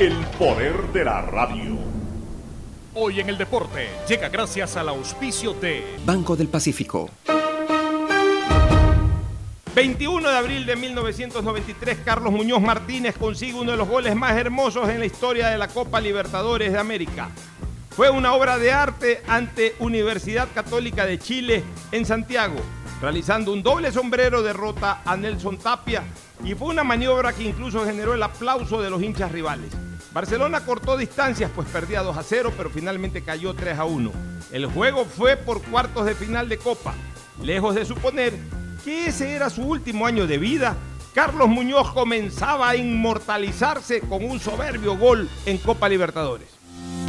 El poder de la radio. Hoy en el deporte llega gracias al auspicio de Banco del Pacífico. 21 de abril de 1993, Carlos Muñoz Martínez consigue uno de los goles más hermosos en la historia de la Copa Libertadores de América. Fue una obra de arte ante Universidad Católica de Chile en Santiago, realizando un doble sombrero derrota a Nelson Tapia y fue una maniobra que incluso generó el aplauso de los hinchas rivales. Barcelona cortó distancias pues perdía 2 a 0 pero finalmente cayó 3 a 1. El juego fue por cuartos de final de Copa. Lejos de suponer que ese era su último año de vida, Carlos Muñoz comenzaba a inmortalizarse con un soberbio gol en Copa Libertadores.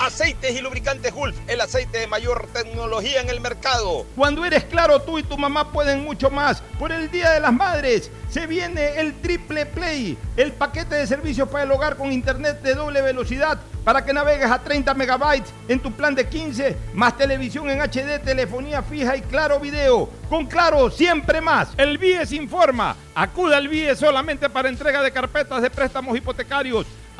Aceites y lubricantes Gulf, el aceite de mayor tecnología en el mercado. Cuando eres claro, tú y tu mamá pueden mucho más. Por el Día de las Madres se viene el Triple Play, el paquete de servicios para el hogar con internet de doble velocidad para que navegues a 30 megabytes en tu plan de 15, más televisión en HD, telefonía fija y claro video. Con claro, siempre más. El BIES informa. Acuda al BIES solamente para entrega de carpetas de préstamos hipotecarios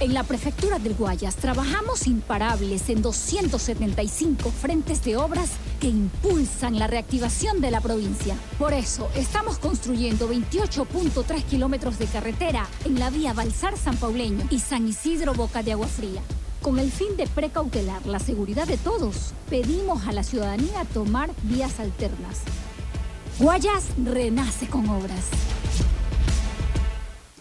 En la Prefectura del Guayas trabajamos imparables en 275 frentes de obras que impulsan la reactivación de la provincia. Por eso, estamos construyendo 28.3 kilómetros de carretera en la vía Balsar San Pauleño y San Isidro Boca de Agua Fría. Con el fin de precautelar la seguridad de todos, pedimos a la ciudadanía tomar vías alternas. Guayas renace con obras.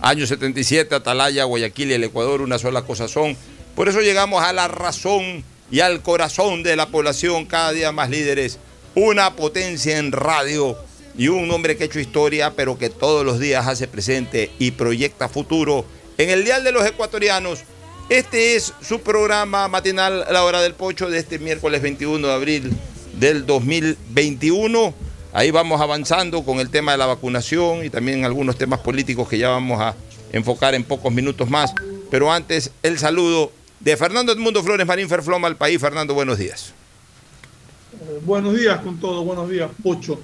año 77, Atalaya, Guayaquil y el Ecuador, una sola cosa son. Por eso llegamos a la razón y al corazón de la población, cada día más líderes, una potencia en radio y un hombre que ha hecho historia, pero que todos los días hace presente y proyecta futuro en el Dial de los Ecuatorianos Este es su programa matinal La Hora del Pocho de este miércoles 21 de abril del 2021. Ahí vamos avanzando con el tema de la vacunación y también algunos temas políticos que ya vamos a enfocar en pocos minutos más. Pero antes, el saludo de Fernando Edmundo Flores Marín Ferfloma al país. Fernando, buenos días. Eh, buenos días con todo, buenos días, Pocho.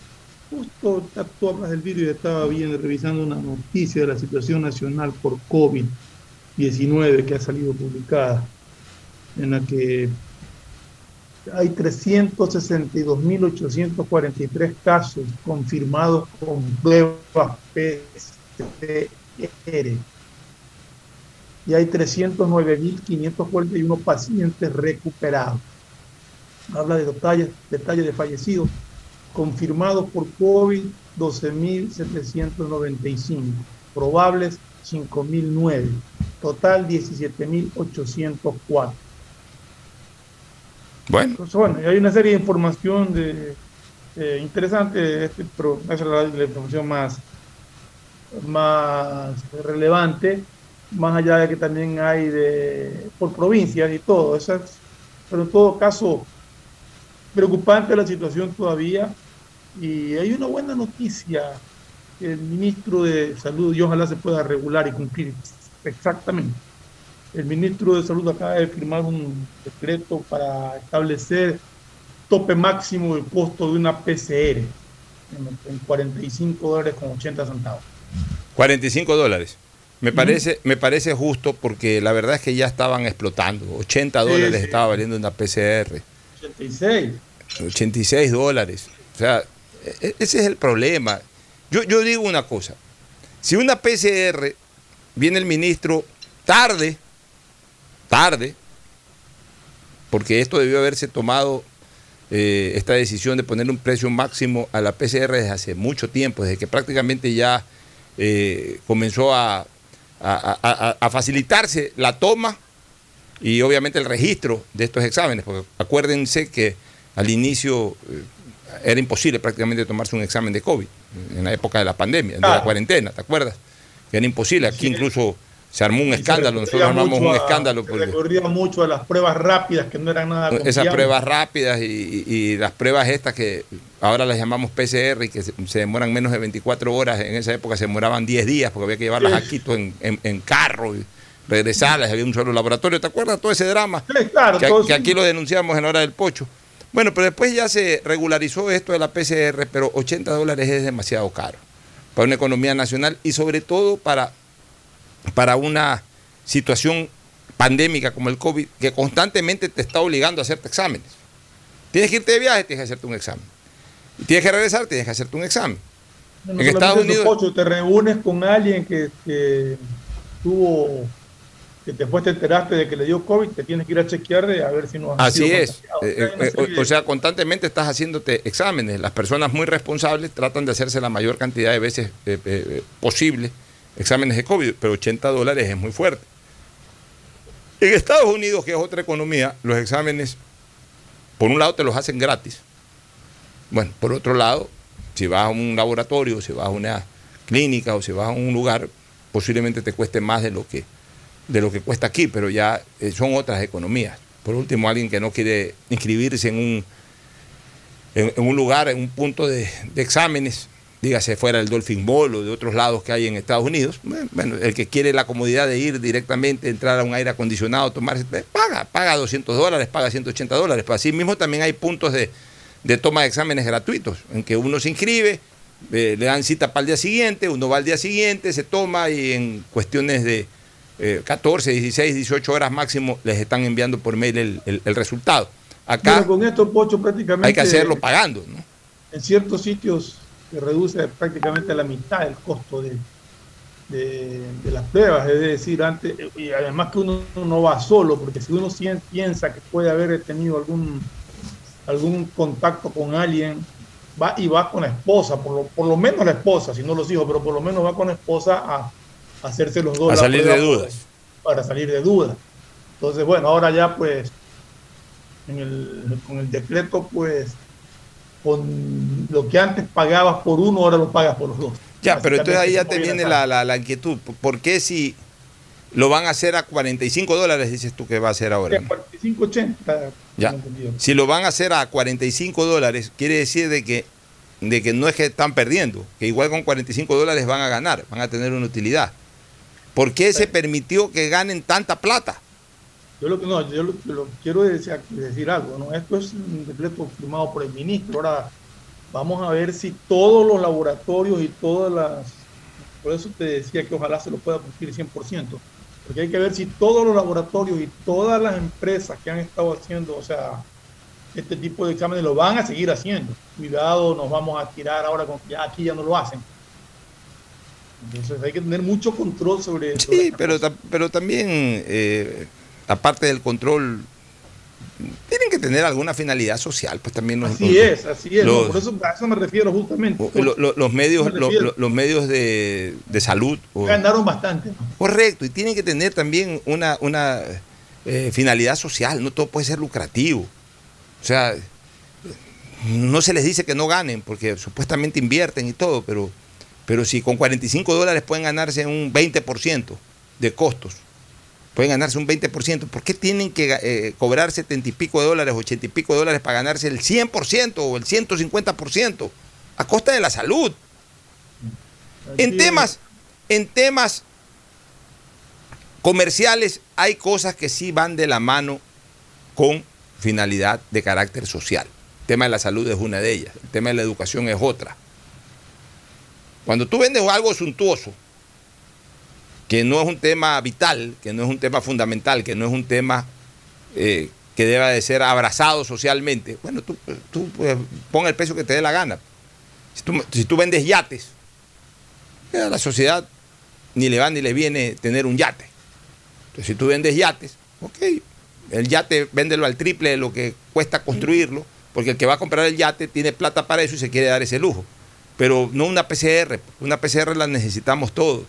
Justo tú hablas del vídeo y estaba viendo, revisando una noticia de la situación nacional por COVID-19 que ha salido publicada, en la que hay 362.843 casos confirmados con pruebas PCR y hay 309.541 pacientes recuperados. Habla de detalles, detalles de fallecidos confirmados por COVID 12.795, probables 5.009, total 17.804. Bueno. Entonces, bueno, hay una serie de información de, eh, interesante, este, pero esa es la, información más, más relevante, más allá de que también hay de por provincias y todo, esas, pero en todo caso, preocupante la situación todavía y hay una buena noticia. El ministro de Salud, y ojalá se pueda regular y cumplir exactamente. El ministro de Salud acaba de firmar un decreto para establecer tope máximo del costo de una PCR en, 45 dólares con 80 centavos. 45 dólares. Me parece, me parece justo porque la verdad es que ya estaban explotando. 80 dólares estaba valiendo una PCR. 86. 86 dólares. O sea, e-, ese es el problema. Yo, yo digo una cosa. Si una PCR viene el ministro tarde, tarde, porque esto debió haberse tomado, eh, esta decisión de poner un precio máximo a la PCR desde hace mucho tiempo, desde que prácticamente ya eh, comenzó a, a, facilitarse la toma y obviamente el registro de estos exámenes, porque acuérdense que al inicio eh, era imposible prácticamente tomarse un examen de COVID en la época de la pandemia, de la cuarentena, ¿te acuerdas? era imposible. Aquí incluso se armó un escándalo, nosotros armamos un escándalo. Se recurría mucho a las pruebas rápidas que no eran nada Esas pruebas rápidas y, las pruebas estas que ahora las llamamos PCR y que se, demoran menos de 24 horas, en esa época se demoraban 10 días porque había que llevarlas a Quito en, carro y regresarlas, había un solo laboratorio, ¿te acuerdas todo ese drama? claro, que, que aquí lo denunciamos en la hora del pocho. Bueno, pero después ya se regularizó esto de la PCR, pero 80 dólares es demasiado caro para una economía nacional y sobre todo para, para una situación pandémica como el COVID que constantemente te está obligando a hacerte exámenes. Tienes que irte de viaje, tienes que hacerte un examen. Tienes que regresar, tienes que hacerte un examen. en Estados Unidos... te reúnes con alguien que, que tuvo que después te enteraste de que le dio COVID, te tienes que ir a chequear de a ver si no has Así es. Eh, eh, o, sea, constantemente estás haciéndote exámenes. Las personas muy responsables tratan de hacerse la mayor cantidad de veces eh, posible exámenes de COVID, pero 80 dólares es muy fuerte. En Estados Unidos, que es otra economía, los exámenes, por un lado, te los hacen gratis. Bueno, por otro lado, si vas a un laboratorio, si vas a una clínica o si vas a un lugar, posiblemente te cueste más de lo que de lo que cuesta aquí, pero ya eh, son otras economías. Por último, alguien que no quiere inscribirse en un, en, un lugar, en un punto de, exámenes, dígase fuera del Dolphin Bowl o de otros lados que hay en Estados Unidos, bueno, el que quiere la comodidad de ir directamente, entrar a un aire acondicionado, tomarse, eh, paga, paga 200 dólares, paga 180 dólares. Así mismo también hay puntos de, toma de exámenes gratuitos, en que uno se inscribe, eh, le dan cita para el día siguiente, uno va al día siguiente, se toma y en cuestiones de 14, 16, 18 horas máximo les están enviando por mail el, resultado. Acá con esto, Pocho, prácticamente... Hay que hacerlo pagando, ¿no? En ciertos sitios se reduce prácticamente a la mitad el costo de, de, las pruebas, es decir, antes, y además que uno no va solo, porque si uno piensa que puede haber tenido algún, algún contacto con alguien, va y va con la esposa, por lo, por lo menos la esposa, si no los hijos, pero por lo menos va con la esposa a hacerse los dos. A salir de dudas. Para salir de dudas. Entonces, bueno, ahora ya pues, en el, con el decreto, pues, con lo que antes pagabas por uno, ahora lo pagas por los dos. Ya, pero entonces ahí ya te viene la, la, inquietud. ¿Por qué si lo van a hacer a 45 dólares, dices tú que va a ser ahora. ¿no? 45, 80. Ya. Si lo van a hacer a 45 dólares, quiere decir de que, de que no es que están perdiendo, que igual con 45 dólares van a ganar, van a tener una utilidad. ¿Por qué se permitió que ganen tanta plata? Yo lo que no, yo lo, lo quiero decir, decir, algo, ¿no? Esto es un decreto firmado por el ministro. Ahora vamos a ver si todos los laboratorios y todas las por eso te decía que ojalá se lo pueda cumplir 100%, porque hay que ver si todos los laboratorios y todas las empresas que han estado haciendo, o sea, este tipo de exámenes lo van a seguir haciendo. Cuidado, nos vamos a tirar ahora con que ya aquí ya no lo hacen. Entonces hay que tener mucho control sobre eso. Sí, pero, pero también, eh, aparte del control, tienen que tener alguna finalidad social, pues también los, Así es, así es. por eso, a eso me refiero justamente. los medios, los, medios de, salud. Ganaron bastante. Correcto, y tienen que tener también una, una eh, finalidad social, no todo puede ser lucrativo. O sea, no se les dice que no ganen, porque supuestamente invierten y todo, pero pero si con 45 dólares pueden ganarse un 20% de costos, pueden ganarse un 20%, ¿por qué tienen que eh, cobrar 70 y pico de dólares, 80 y pico de dólares para ganarse el 100% o el 150% a costa de la salud? En temas, en temas comerciales hay cosas que sí van de la mano con finalidad de carácter social. El tema de la salud es una de ellas, el tema de la educación es otra. Cuando tú vendes algo suntuoso, que no es un tema vital, que no es un tema fundamental, que no es un tema eh, que deba de ser abrazado socialmente, bueno, tú, tú pues, el precio que te dé la gana. Si tú, vendes yates, a la sociedad ni le va ni le viene tener un yate. Entonces, si tú vendes yates, ok, el yate véndelo al triple de lo que cuesta construirlo, porque el que va a comprar el yate tiene plata para eso y se quiere dar ese lujo pero no una PCR, una PCR la necesitamos todos,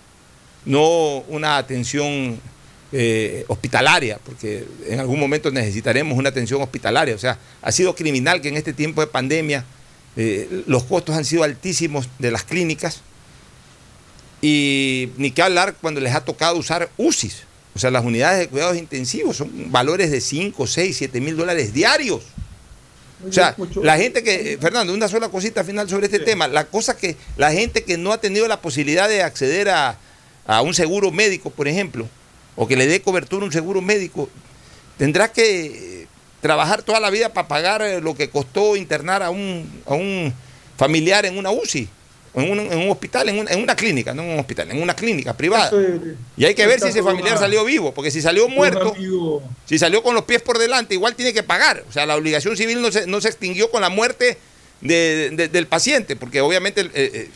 no una atención eh, hospitalaria, porque en algún momento necesitaremos una atención hospitalaria. O sea, ha sido criminal que en este tiempo de pandemia eh, los costos han sido altísimos de las clínicas y ni qué hablar cuando les ha tocado usar UCIs. O sea, las unidades de cuidados intensivos son valores de 5, 6, 7 mil dólares diarios. O sea, la gente que, eh, Fernando, una sola cosita final sobre este tema, la cosa que la gente que no ha tenido la posibilidad de acceder a, un seguro médico, por ejemplo, o que le dé cobertura un seguro médico, tendrá que eh, trabajar toda la vida para pagar eh, lo que costó internar a un, a un familiar en una UCI en un, en un hospital, en, en, una clínica, no en un hospital, en una clínica privada. y hay que ver si ese familiar salió vivo, porque si salió muerto, si salió con los pies por delante, igual tiene que pagar. O sea, la obligación civil no se, no se extinguió con la muerte del paciente, porque obviamente eh,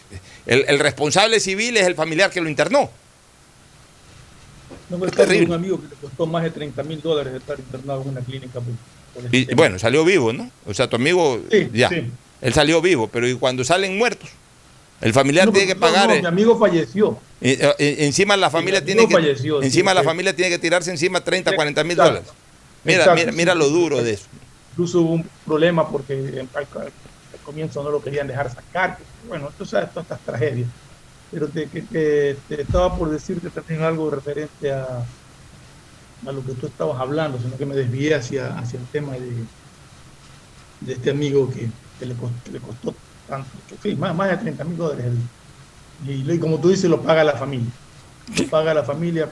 el, el, responsable civil es el familiar que lo internó. No me está un amigo que le costó más de 30 mil dólares estar internado en una clínica. y, bueno, salió vivo, ¿no? O sea, tu amigo ya, él salió vivo, pero ¿y cuando salen muertos? El familiar tiene que pagar. mi amigo falleció. Eh, eh, encima la familia tiene que encima la familia tiene que tirarse encima 30, 40 mil dólares. Mira, mira, mira, lo duro de eso. Incluso hubo un problema porque al, comienzo no lo querían dejar sacar. Bueno, tú sabes todas estas tragedias. Pero te, te, estaba por decirte también algo referente a, lo que tú estabas hablando, sino que me desvié hacia, hacia el tema de, de este amigo que, le, que le costó más, más de 30 mil dólares. Y, como tú dices, lo paga la familia. Lo paga la familia.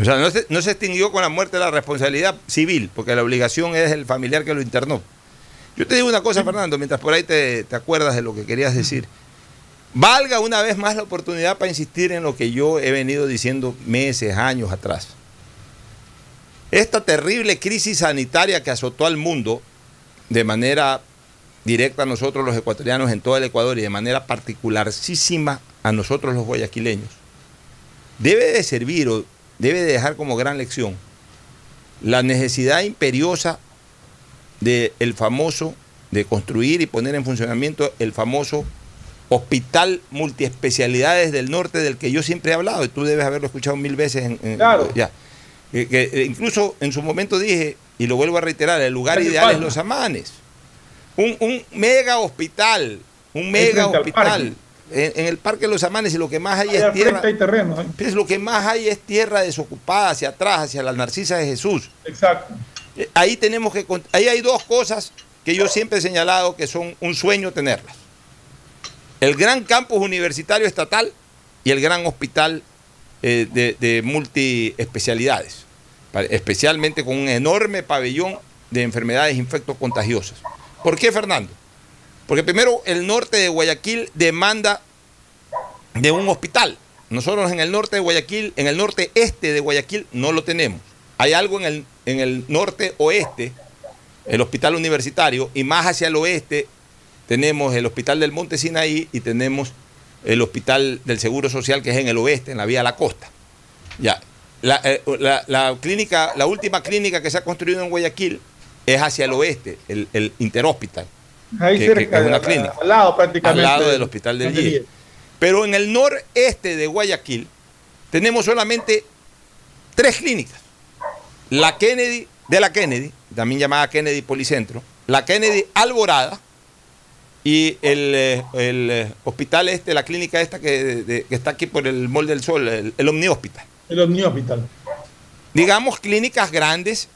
O sea, no se, no se extinguió con la muerte la responsabilidad civil, porque la obligación es el familiar que lo internó. Yo te digo una cosa, Fernando, mientras por ahí te, te acuerdas de lo que querías decir. Valga una vez más la oportunidad para insistir en lo que yo he venido diciendo meses, años atrás. Esta terrible crisis sanitaria que azotó al mundo de manera directa a nosotros los ecuatorianos en todo el Ecuador y de manera particularísima a nosotros los guayaquileños, debe de servir o debe de dejar como gran lección la necesidad imperiosa del el famoso, de construir y poner en funcionamiento el famoso hospital multiespecialidades del norte del que yo siempre he hablado, y tú debes haberlo escuchado mil veces. En, claro. Ya. Que, eh, incluso en su momento dije, y lo vuelvo a reiterar, el lugar ideal es Los Amanes. Un, mega hospital, un mega hospital. en, el Parque de los Amanes y lo que más hay, es tierra. Hay terreno, ¿eh? pues, lo que más hay es tierra desocupada hacia atrás, hacia la Narcisa de Jesús. Exacto. Eh, ahí tenemos que ahí hay dos cosas que yo siempre he señalado que son un sueño tenerlas. El gran campus universitario estatal y el gran hospital eh, de, de multiespecialidades, especialmente con un enorme pabellón de enfermedades infectocontagiosas. ¿Por qué, Fernando? Porque primero el norte de Guayaquil demanda de un hospital. Nosotros en el norte de Guayaquil, en el norte este de Guayaquil, no lo tenemos. Hay algo en el, en el norte oeste, el hospital universitario, y más hacia el oeste tenemos el hospital del Monte Sinaí y tenemos el hospital del Seguro Social que es en el oeste, en la vía a la costa. Ya. La, eh, la, clínica, la última clínica que se ha construido en Guayaquil es hacia el oeste, el, el Interhospital. Ahí cerca, es una clínica. Al lado prácticamente. Al lado del hospital del Guía. Pero en el noreste de Guayaquil tenemos solamente tres clínicas. La Kennedy, de la Kennedy, también llamada Kennedy Policentro, la Kennedy Alborada y el, eh, eh, hospital este, la clínica esta que, está aquí por el Mall del Sol, el, el Omni Hospital. El Omni Hospital. Digamos clínicas grandes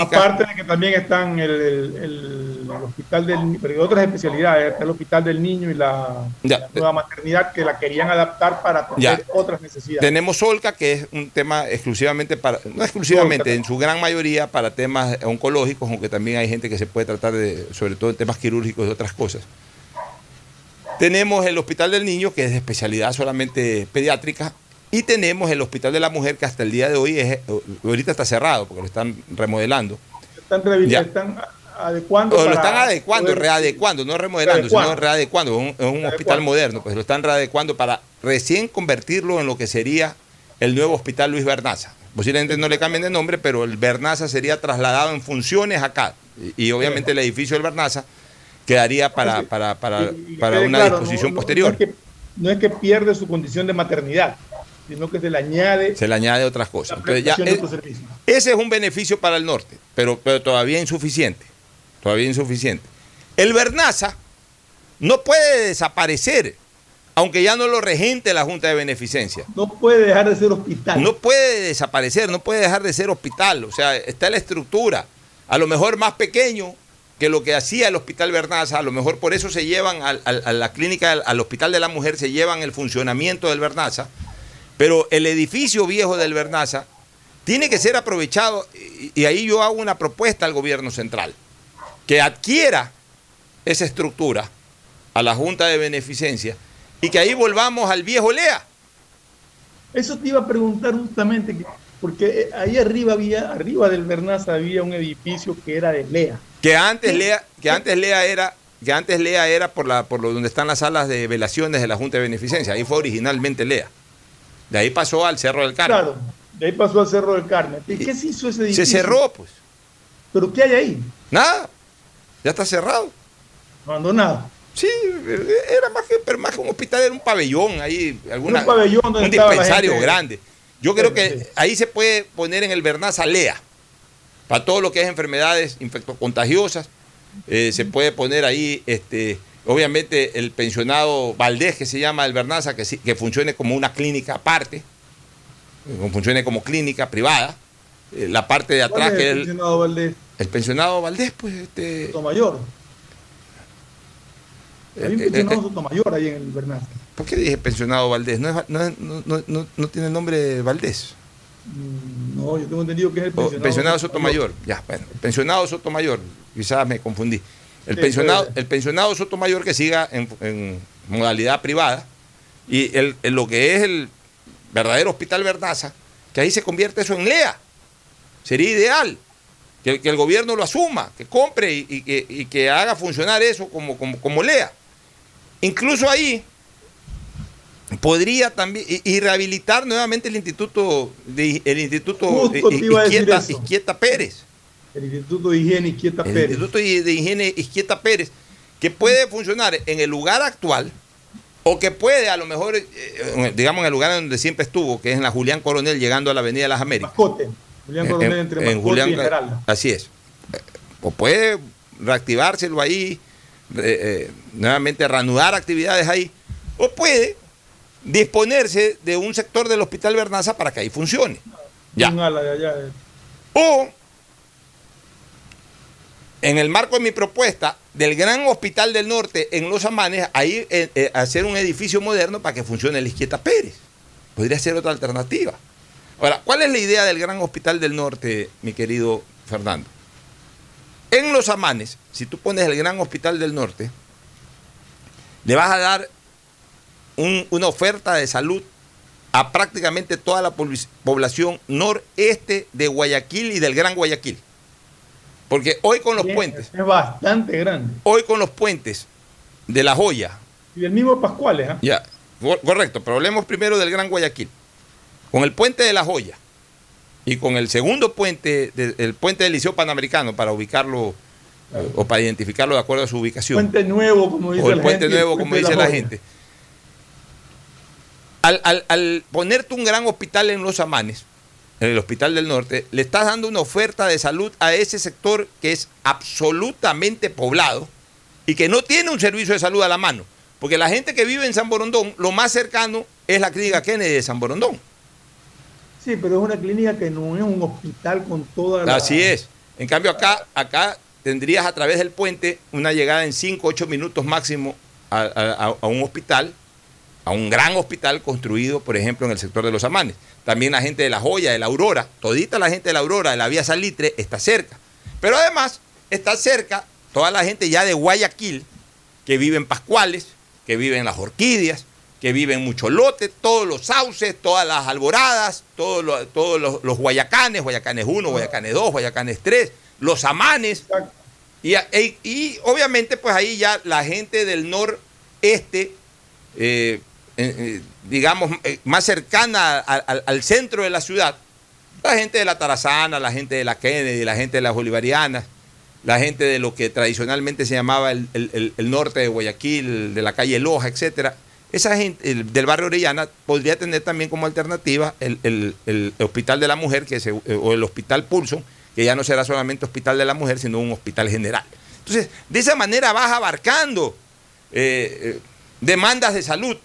Aparte de que también están el, el, hospital del pero otras especialidades, el hospital del niño y la, nueva maternidad que la querían adaptar para atender otras necesidades. Tenemos Solca, que es un tema exclusivamente para, no exclusivamente, en su gran mayoría para temas oncológicos, aunque también hay gente que se puede tratar de, sobre todo en temas quirúrgicos y otras cosas. Tenemos el Hospital del Niño, que es de especialidad solamente pediátrica, y tenemos el Hospital de la Mujer que hasta el día de hoy es, ahorita está cerrado porque lo están remodelando. Están, están adecuando. lo están adecuando, readecuando, no remodelando, sino readecuando. Es un, hospital moderno, pues lo están readecuando para recién convertirlo en lo que sería el nuevo Hospital Luis Bernaza. Posiblemente no le cambien de nombre, pero el Bernaza sería trasladado en funciones acá. Y, obviamente el edificio del Bernaza quedaría para, para, para, para una disposición posterior. no es que pierde su condición de maternidad sino que se le añade. Se le añade otras cosas. ese es un beneficio para el norte, pero, pero todavía insuficiente. Todavía insuficiente. El Bernaza no puede desaparecer, aunque ya no lo regente la Junta de Beneficencia. No puede dejar de ser hospital. No puede desaparecer, no puede dejar de ser hospital. O sea, está la estructura. A lo mejor más pequeño que lo que hacía el Hospital Bernaza, a lo mejor por eso se llevan a la clínica, al, Hospital de la Mujer, se llevan el funcionamiento del Bernaza pero el edificio viejo del Bernaza tiene que ser aprovechado y ahí yo hago una propuesta al gobierno central, que adquiera esa estructura a la Junta de Beneficencia y que ahí volvamos al viejo Lea. Eso te iba a preguntar justamente, porque ahí arriba había, arriba del Bernaza había un edificio que era de Lea. Que antes Lea, que antes Lea era, que antes Lea era por la, por lo donde están las salas de velaciones de la Junta de Beneficencia. Ahí fue originalmente Lea. De ahí pasó al Cerro del Carmen. Claro, de ahí pasó al Cerro del Carmen. ¿Y qué se hizo ese edificio? Se cerró, pues. ¿Pero qué hay ahí? Nada. Ya está cerrado. Abandonado. Sí, era más que, pero más que un hospital, era un pabellón ahí, alguna, un pabellón donde un dispensario grande. Yo creo que ahí se puede poner en el Bernaza Lea, para todo lo que es enfermedades infectocontagiosas, eh, se puede poner ahí este, Obviamente el pensionado Valdés, que se llama el Bernaza, que, que funcione como una clínica aparte, que funcione como clínica privada. Eh, la parte de atrás que el pensionado Valdés. El pensionado Valdés, pues este. Sotomayor. Hay un eh, eh, pensionado Sotomayor ahí en el Bernaza. ¿Por qué dije pensionado Valdés? ¿No, no, tiene nombre Valdés? Mm, no, yo tengo entendido que es el pensionado, pensionado Sotomayor. Ya, bueno, pensionado Sotomayor. Quizás me confundí. El, pensionado, el pensionado Sotomayor que siga en, modalidad privada y el, lo que es el verdadero hospital Verdaza, que ahí se convierte eso en LEA. Sería ideal que, el gobierno lo asuma, que compre y, que, haga funcionar eso como, como, LEA. Incluso ahí podría también y, rehabilitar nuevamente el instituto de, el instituto Izquieta Pérez el Instituto de Higiene Izquieta Pérez. El Instituto de Higiene Izquieta Pérez, que puede funcionar en el lugar actual o que puede a lo mejor, eh, eh, digamos, en el lugar donde siempre estuvo, que es en la Julián Coronel, llegando a la Avenida de las Américas. Mascote. Julián Coronel entre en, Julián, y Así es. O puede reactivárselo ahí, nuevamente reanudar actividades ahí, o puede disponerse de un sector del Hospital Bernaza para que ahí funcione. Ya. Eh. O, en el marco de mi propuesta, del Gran Hospital del Norte en Los Amanes, ahí eh, eh, hacer un edificio moderno para que funcione el Izquieta Pérez. Podría ser otra alternativa. Ahora, ¿cuál es la idea del Gran Hospital del Norte, mi querido Fernando? En Los Amanes, si tú pones el Gran Hospital del Norte, le vas a dar un- una oferta de salud a prácticamente toda la pobl- población noreste de Guayaquil y del Gran Guayaquil. Porque hoy con los puentes, Es bastante grande. hoy con los puentes de La Joya, Y del mismo Pascuales, ¿ah? ya, cor- correcto, pero hablemos primero del Gran Guayaquil. Con el puente de La Joya y con el segundo puente, de- el puente del Liceo Panamericano, para ubicarlo eh, o para identificarlo de acuerdo a su ubicación. Puente nuevo, como dice o el la puente gente, nuevo, puente como dice la Joya. gente. Al, al- al ponerte un gran hospital en Los Amanes, en el Hospital del Norte, le estás dando una oferta de salud a ese sector que es absolutamente poblado y que no tiene un servicio de salud a la mano. Porque la gente que vive en San Borondón, lo más cercano es la clínica Kennedy de San Borondón. Sí, pero es una clínica que no es un hospital con toda la... Así es. En cambio, acá, acá tendrías a través del puente una llegada en 5, 8 minutos máximo a, a- a un hospital, a un gran hospital construido, por ejemplo, en el sector de los Amanes. También la gente de La Joya, de la Aurora, todita la gente de la Aurora, de la Vía Salitre, está cerca. Pero además está cerca toda la gente ya de Guayaquil, que vive en Pascuales, que vive en las Orquídeas, que vive en Mucholote, todos los sauces, todas las alboradas, todos los, todos los, Guayacanes, Guayacanes 1, Guayacanes 2, Guayacanes 3, los Amanes. Y, y obviamente pues ahí ya la gente del noreste, eh, eh, eh, digamos, eh, más cercana al- centro de la ciudad, la gente de la Tarazana, la gente de la Kennedy, la gente de las Bolivarianas, la gente de lo que tradicionalmente se llamaba el, el- el- norte de Guayaquil, de la calle Loja, etcétera. Esa gente el- del barrio Orellana podría tener también como alternativa el, Hospital de la Mujer que se- o el Hospital Pulso, que ya no será solamente Hospital de la Mujer, sino un hospital general. Entonces, de esa manera vas abarcando demandas de salud,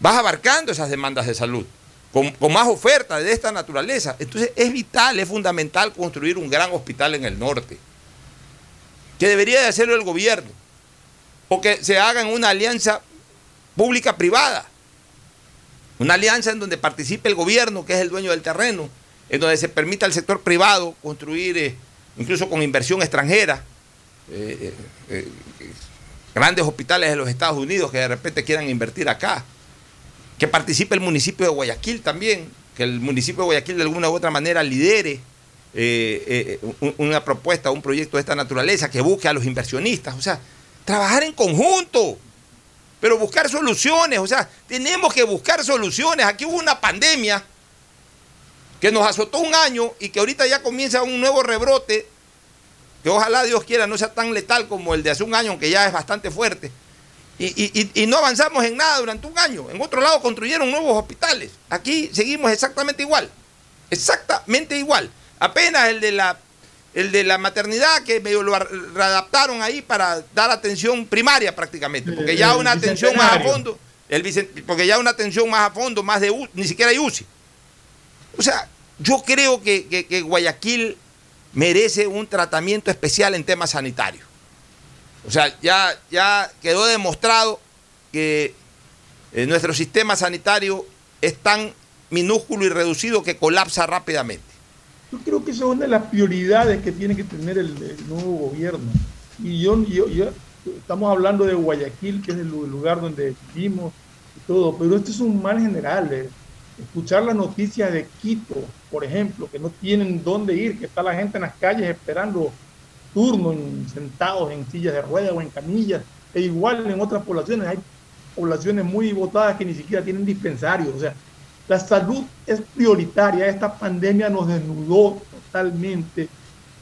vas abarcando esas demandas de salud con, más oferta de esta naturaleza. Entonces es vital, es fundamental construir un gran hospital en el norte, que debería de hacerlo el gobierno, o que se haga en una alianza pública-privada, una alianza en donde participe el gobierno, que es el dueño del terreno, en donde se permita al sector privado construir, eh, incluso con inversión extranjera, eh, eh, grandes hospitales de los Estados Unidos que de repente quieran invertir acá que participe el municipio de Guayaquil también, que el municipio de Guayaquil de alguna u otra manera lidere eh, eh, un- una propuesta, un proyecto de esta naturaleza, que busque a los inversionistas, o sea, trabajar en conjunto, pero buscar soluciones, o sea, tenemos que buscar soluciones. Aquí hubo una pandemia que nos azotó un año y que ahorita ya comienza un nuevo rebrote, que ojalá Dios quiera no sea tan letal como el de hace un año, aunque ya es bastante fuerte. Y, y- y- y no avanzamos en nada durante un año. En otro lado construyeron nuevos hospitales. Aquí seguimos exactamente igual. Exactamente igual. Apenas el de la, el de la maternidad que medio lo ar- readaptaron ahí para dar atención primaria prácticamente. Porque ya una atención más a fondo. El porque ya una atención más a fondo, más de ni siquiera hay UCI. O sea, yo creo que, que- que Guayaquil merece un tratamiento especial en temas sanitarios. O sea, ya, ya quedó demostrado que eh, nuestro sistema sanitario es tan minúsculo y reducido que colapsa rápidamente. Yo creo que esa es una de las prioridades que tiene que tener el, nuevo gobierno. Y yo, yo, estamos hablando de Guayaquil, que es el lu- lugar donde vivimos y todo, pero esto es un mal general. eh. Escuchar las noticias de Quito, por ejemplo, que no tienen dónde ir, que está la gente en las calles esperando turno, en- sentados en sillas de ruedas o en camillas, e igual en otras poblaciones. Hay poblaciones muy votadas que ni siquiera tienen dispensarios. O sea, la salud es prioritaria. Esta pandemia nos desnudó totalmente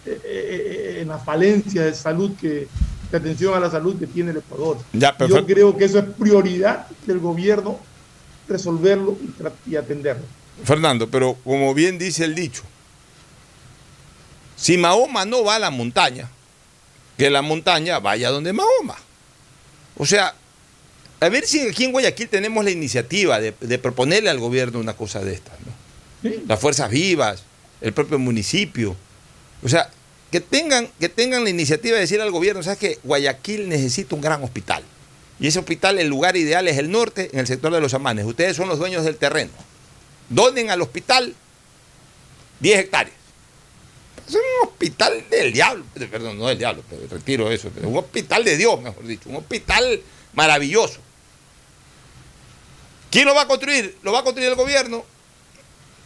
eh, eh, en la falencia de salud que de atención a la salud que tiene el Ecuador. Ya, Yo creo que eso es prioridad del gobierno resolverlo y, y atenderlo. Fernando, pero como bien dice el dicho, si Mahoma no va a la montaña, que la montaña vaya donde Mahoma. O sea, a ver si aquí en Guayaquil tenemos la iniciativa de, proponerle al gobierno una cosa de estas. ¿no? Las fuerzas vivas, el propio municipio. O sea, que tengan, que tengan la iniciativa de decir al gobierno, ¿sabes que Guayaquil necesita un gran hospital? Y ese hospital, el lugar ideal es el norte, en el sector de los amanes. Ustedes son los dueños del terreno. Donen al hospital 10 hectáreas. Es un hospital del diablo, perdón, no del diablo, pero retiro eso, pero un hospital de Dios, mejor dicho, un hospital maravilloso. ¿Quién lo va a construir? Lo va a construir el gobierno.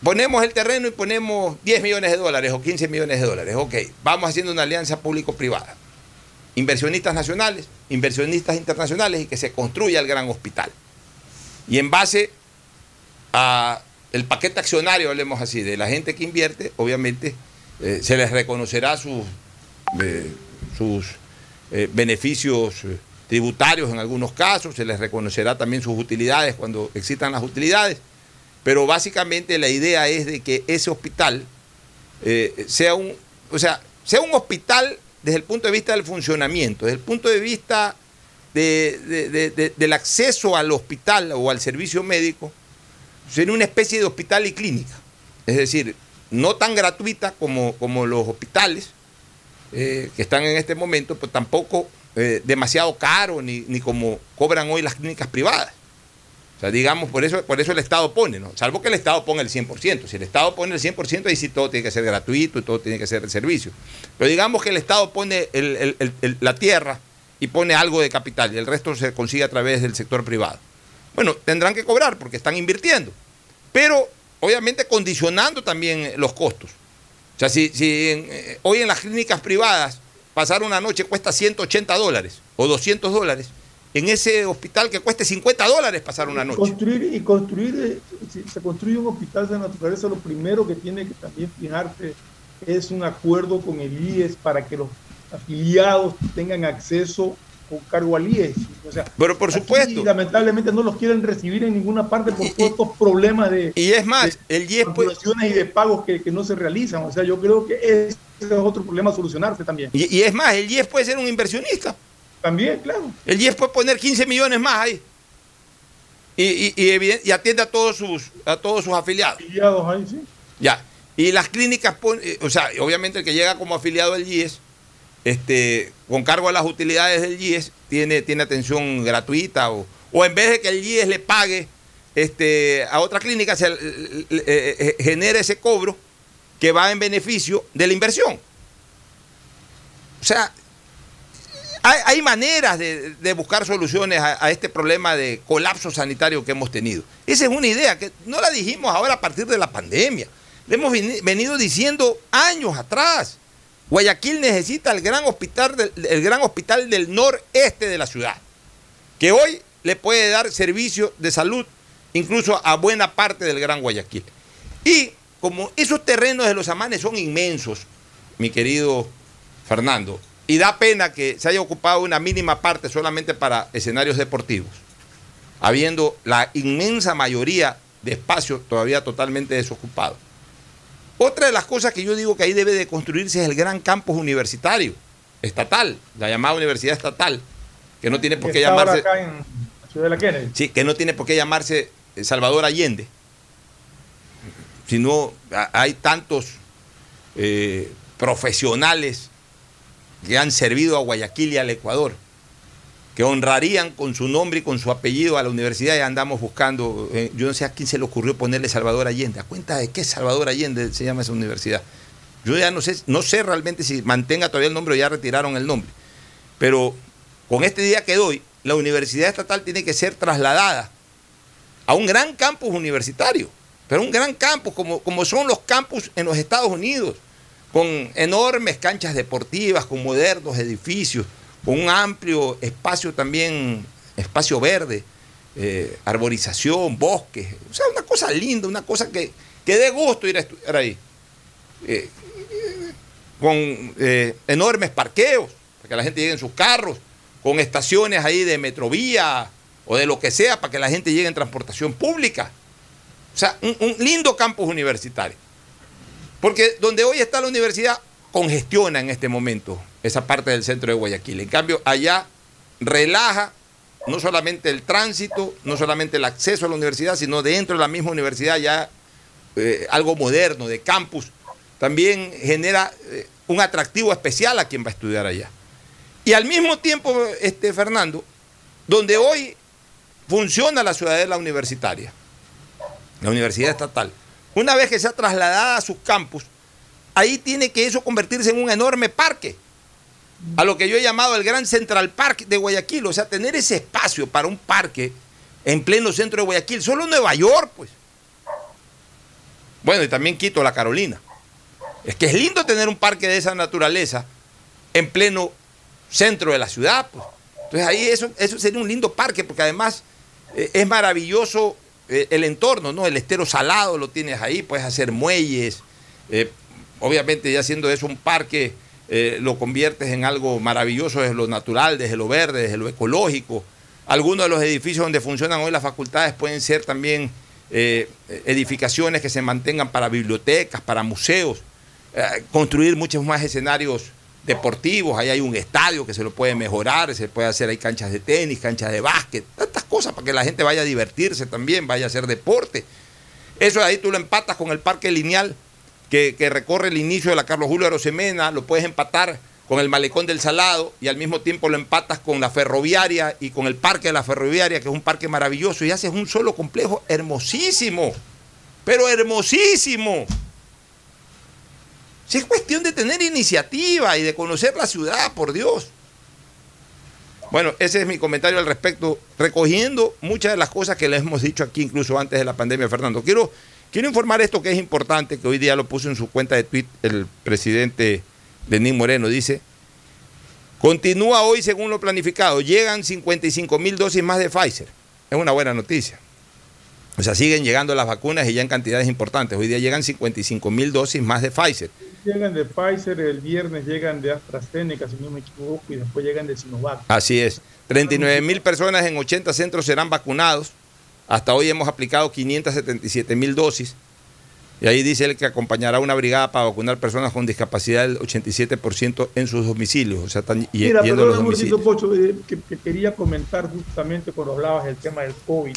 Ponemos el terreno y ponemos 10 millones de dólares o 15 millones de dólares. Ok, vamos haciendo una alianza público-privada. Inversionistas nacionales, inversionistas internacionales y que se construya el gran hospital. Y en base a el paquete accionario, hablemos así, de la gente que invierte, obviamente eh, se les reconocerá sus, eh, sus eh, beneficios tributarios en algunos casos, se les reconocerá también sus utilidades cuando existan las utilidades, pero básicamente la idea es de que ese hospital sea un, o sea, sea un hospital desde el punto de vista del funcionamiento, desde el punto de vista del acceso al hospital o al servicio médico, sería una especie de hospital y clínica. Es decir, no tan gratuita como, como los hospitales eh, que están en este momento, pues tampoco eh, demasiado caro ni, ni, como cobran hoy las clínicas privadas. O sea, digamos, por eso, por eso el Estado pone, ¿no? Salvo que el Estado ponga el 100%. Si el Estado pone el 100%, ahí sí todo tiene que ser gratuito y todo tiene que ser de servicio. Pero digamos que el Estado pone la tierra y pone algo de capital y el resto se consigue a través del sector privado. Bueno, tendrán que cobrar porque están invirtiendo. Pero obviamente condicionando también los costos. O sea, si, eh, hoy en las clínicas privadas pasar una noche cuesta 180 dólares o 200 dólares, en ese hospital que cueste 50 dólares pasar una noche. Construir, y construir, eh, si se construye un hospital de naturaleza, lo primero que tiene que también fijarte es un acuerdo con el IES para que los afiliados tengan acceso con cargo al IES. O sea, Pero por supuesto. lamentablemente no los quieren recibir en ninguna parte por todos estos problemas de. Y es más, el IES. Puede... y de pagos que, no se realizan. O sea, yo creo que ese es otro problema a solucionarse también. Y, es más, el IES puede ser un inversionista. También, claro. El IES puede poner 15 millones más ahí. Y, y, atiende a todos sus a todos sus afiliados. Afiliados ahí, sí. Ya. Y las clínicas, eh, o sea, obviamente el que llega como afiliado al IES este, con cargo a las utilidades del IES, tiene, tiene atención gratuita o, o en vez de que el IES le pague este, a otra clínica, se genera ese cobro que va en beneficio de la inversión. O sea, hay, maneras de, buscar soluciones a, este problema de colapso sanitario que hemos tenido. Esa es una idea que no la dijimos ahora a partir de la pandemia. Le hemos venido diciendo años atrás. Guayaquil necesita el gran hospital del, gran hospital del noreste de la ciudad, que hoy le puede dar servicio de salud incluso a buena parte del Gran Guayaquil. Y como esos terrenos de los amanes son inmensos, mi querido Fernando, y da pena que se haya ocupado una mínima parte solamente para escenarios deportivos, habiendo la inmensa mayoría de espacios todavía totalmente desocupados. Otra de las cosas que yo digo que ahí debe de construirse es el gran campus universitario, estatal, la llamada universidad estatal, que no tiene por qué llamarse... Acá en Ciudad de la Kennedy. Sí, que no tiene por qué llamarse eh, Salvador Allende, sino hay tantos eh, profesionales que han servido a Guayaquil y al Ecuador que honrarían con su nombre y con su apellido a la universidad y andamos buscando, eh, yo no sé a quién se le ocurrió ponerle Salvador Allende, a cuenta de qué Salvador Allende se llama esa universidad. Yo ya no sé, no sé realmente si mantenga todavía el nombre o ya retiraron el nombre, pero con este día que doy, la universidad estatal tiene que ser trasladada a un gran campus universitario, pero un gran campus como, como son los campus en los Estados Unidos, con enormes canchas deportivas, con modernos edificios, un amplio espacio también, espacio verde, eh, arborización, bosques, o sea, una cosa linda, una cosa que, que dé gusto ir a estudiar ahí. Eh, con eh, enormes parqueos, para que la gente llegue en sus carros, con estaciones ahí de metrovía o de lo que sea, para que la gente llegue en transportación pública. O sea, un, un lindo campus universitario. Porque donde hoy está la universidad, congestiona en este momento esa parte del centro de Guayaquil. En cambio, allá relaja no solamente el tránsito, no solamente el acceso a la universidad, sino dentro de la misma universidad ya eh, algo moderno, de campus, también genera eh, un atractivo especial a quien va a estudiar allá. Y al mismo tiempo, este, Fernando, donde hoy funciona la ciudadela universitaria, la universidad estatal, una vez que sea trasladada a sus campus, ahí tiene que eso convertirse en un enorme parque, a lo que yo he llamado el Gran Central Park de Guayaquil, o sea, tener ese espacio para un parque en pleno centro de Guayaquil, solo Nueva York, pues. Bueno, y también Quito, la Carolina. Es que es lindo tener un parque de esa naturaleza en pleno centro de la ciudad. Pues. Entonces ahí eso, eso sería un lindo parque, porque además eh, es maravilloso eh, el entorno, ¿no? El estero salado lo tienes ahí, puedes hacer muelles. Eh, obviamente ya siendo eso un parque, lo conviertes en algo maravilloso desde lo natural, desde lo verde, desde lo ecológico. Algunos de los edificios donde funcionan hoy las facultades pueden ser también edificaciones que se mantengan para bibliotecas, para museos. construir muchos más escenarios deportivos, ahí hay un estadio que se lo puede mejorar, se puede hacer, hay canchas de tenis, canchas de básquet, tantas cosas para que la gente vaya a divertirse también, vaya a hacer deporte. Eso ahí tú lo empatas con el parque lineal que, recorre el inicio de la Carlos Julio Arosemena, lo puedes empatar con el malecón del Salado y al mismo tiempo lo empatas con la ferroviaria y con el parque de la ferroviaria, que es un parque maravilloso, y haces un solo complejo hermosísimo, pero hermosísimo. Si es cuestión de tener iniciativa y de conocer la ciudad, por Dios. Bueno, ese es mi comentario al respecto, recogiendo muchas de las cosas que les hemos dicho aquí, incluso antes de la pandemia, Fernando. Quiero, quiero informar esto que es importante, que hoy día lo puso en su cuenta de tweet el presidente Lenín Moreno. Dice, continúa hoy según lo planificado, llegan 55 mil dosis más de Pfizer. Es una buena noticia. O sea, siguen llegando las vacunas y ya en cantidades importantes. Hoy día llegan 55 mil dosis más de Pfizer. Llegan de Pfizer, el viernes llegan de AstraZeneca, si no me equivoco, y después llegan de Sinovac. Así es. 39 mil personas en 80 centros serán vacunados. Hasta hoy hemos aplicado 577 mil dosis. Y ahí dice él que acompañará una brigada para vacunar personas con discapacidad del 87% en sus domicilios. O sea, están Mira, yendo los domicilios. Pocho, eh, que, quería comentar justamente cuando hablabas del tema del COVID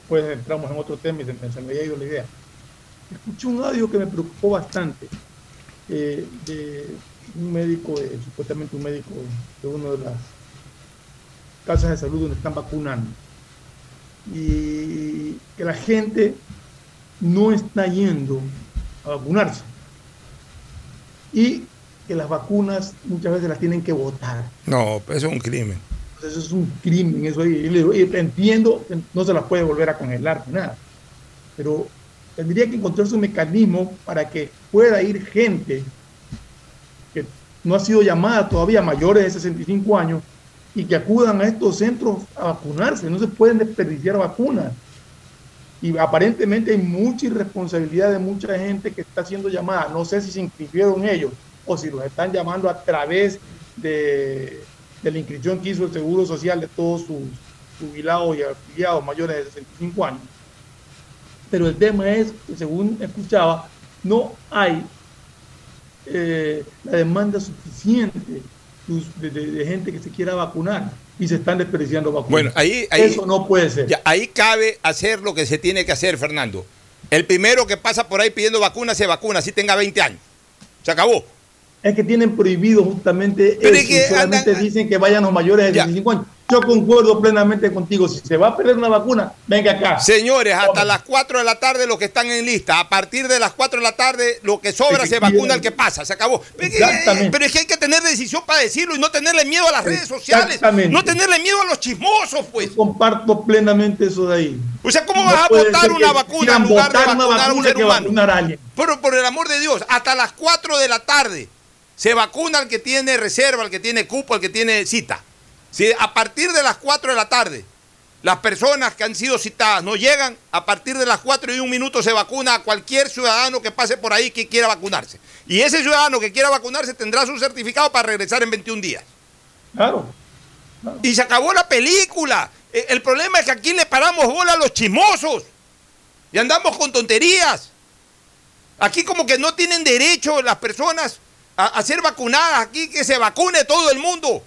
después entramos en otro tema y se, me había ido la idea. Escuché un audio que me preocupó bastante eh, de un médico, supuestamente un médico de una de las casas de salud donde están vacunando. Y que la gente no está yendo a vacunarse. Y que las vacunas muchas veces las tienen que votar. No, eso es un crimen eso es un crimen, eso entiendo que no se las puede volver a congelar, nada, pero tendría que encontrarse un mecanismo para que pueda ir gente que no ha sido llamada todavía mayores de 65 años y que acudan a estos centros a vacunarse, no se pueden desperdiciar vacunas. Y aparentemente hay mucha irresponsabilidad de mucha gente que está siendo llamada. No sé si se inscribieron ellos o si los están llamando a través de la inscripción que hizo el Seguro Social de todos sus jubilados y afiliados mayores de 65 años. Pero el tema es que, según escuchaba, no hay eh, la demanda suficiente de, gente que se quiera vacunar y se están desperdiciando vacunas. Bueno, ahí, Eso no puede ser. ahí cabe hacer lo que se tiene que hacer, Fernando. El primero que pasa por ahí pidiendo vacunas se vacuna, si tenga 20 años. Se acabó es que tienen prohibido justamente Pero eso, que solamente dicen que vayan los mayores de 65 años. Yo concuerdo plenamente contigo. Si se va a perder una vacuna, venga acá. Señores, hasta las 4 de la tarde los que están en lista. A partir de las 4 de la tarde, lo que sobra se vacuna el que pasa. Se acabó. Exactamente. Pero es que hay que tener decisión para decirlo y no tenerle miedo a las redes sociales. No tenerle miedo a los chismosos, pues. comparto plenamente eso de ahí. O sea, ¿cómo vas a votar una vacuna en lugar de vacunar a un ser humano? Pero por el amor de Dios, hasta las 4 de la tarde se vacuna al que tiene reserva, al que tiene cupo, al que tiene cita. Si a partir de las 4 de la tarde las personas que han sido citadas no llegan, a partir de las 4 y un minuto se vacuna a cualquier ciudadano que pase por ahí que quiera vacunarse. Y ese ciudadano que quiera vacunarse tendrá su certificado para regresar en 21 días. Claro. Y se acabó la película. E, el problema es que aquí le paramos bola a los chismosos. Y andamos con tonterías. Aquí como que no tienen derecho las personas a, ser vacunadas aquí, que se vacune todo el mundo.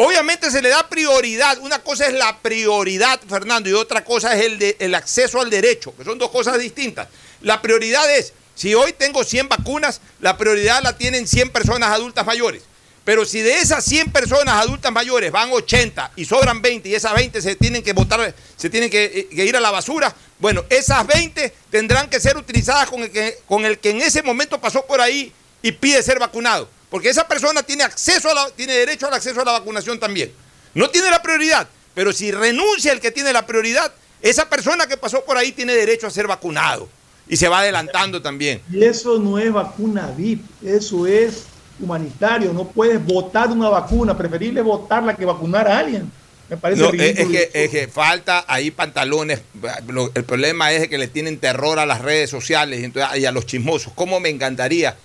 Obviamente se le da prioridad. Una cosa es la prioridad, Fernando, y otra cosa es el, acceso al derecho, que son dos cosas distintas. La prioridad es, si hoy tengo 100 vacunas, la prioridad la tienen 100 personas adultas mayores. Pero si de esas 100 personas adultas mayores van 80 y sobran 20 y esas 20 se tienen que votar, se tienen que, que ir a la basura, bueno, esas 20 tendrán que ser utilizadas con el que, con el que en ese momento pasó por ahí y pide ser vacunado. Porque esa persona tiene, acceso a la, tiene derecho al acceso a la vacunación también. No tiene la prioridad, pero si renuncia el que tiene la prioridad, esa persona que pasó por ahí tiene derecho a ser vacunado. Y se va adelantando también. Y eso no es vacuna VIP, eso es humanitario, no puedes votar una vacuna, preferible votarla que vacunar a alguien. Me parece no, es, que, es, que, falta ahí pantalones. El problema es que le tienen terror a las redes sociales y a los chismosos. ¿Cómo me encantaría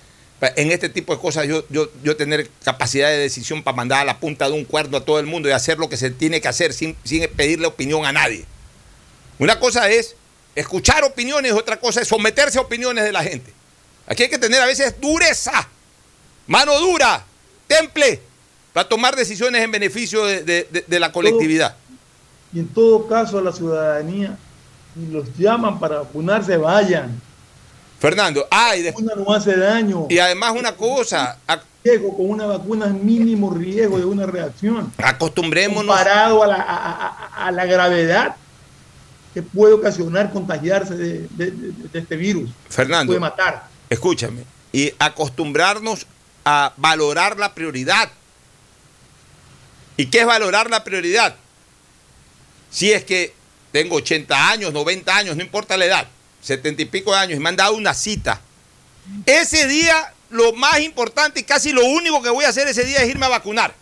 en este tipo de cosas yo, yo, yo tener capacidad de decisión para mandar a la punta de un cuerno a todo el mundo y hacer lo que se tiene que hacer sin, sin pedirle opinión a nadie? Una cosa es escuchar opiniones, otra cosa es someterse a opiniones de la gente. Aquí hay que tener a veces dureza mano dura, temple, para tomar decisiones en beneficio de, la colectividad. y en todo caso a la ciudadanía, si los llaman para vacunarse, vayan. Fernando, ay, vacuna no hace daño. Y además una cosa, con una vacuna es mínimo riesgo de una reacción. Acostumbrémonos. Comparado a la, a, la gravedad que puede ocasionar contagiarse de, este virus. Fernando. Puede matar. Escúchame. Y acostumbrarnos a valorar la prioridad. ¿Y qué es valorar la prioridad? Si es que tengo 80 años, 90 años, no importa la edad, 70 y pico de años, y me han dado una cita. Ese día, lo más importante y casi lo único que voy a hacer ese día es irme a vacunar.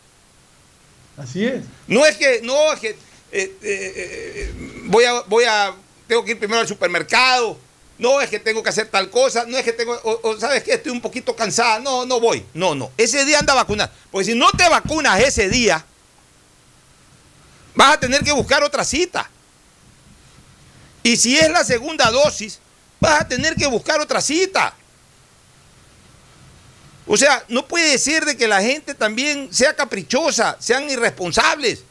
Así es. No es que, no es que eh, eh, eh, voy, a, voy a, tengo que ir primero al supermercado, no es que tengo que hacer tal cosa, no es que tengo, o, sabes que estoy un poquito cansada, no, no voy, no, no, ese día anda a vacunar, porque si no te vacunas ese día, vas a tener que buscar otra cita. Y si es la segunda dosis, vas a tener que buscar otra cita. O sea, no puede ser de que la gente también sea caprichosa, sean irresponsables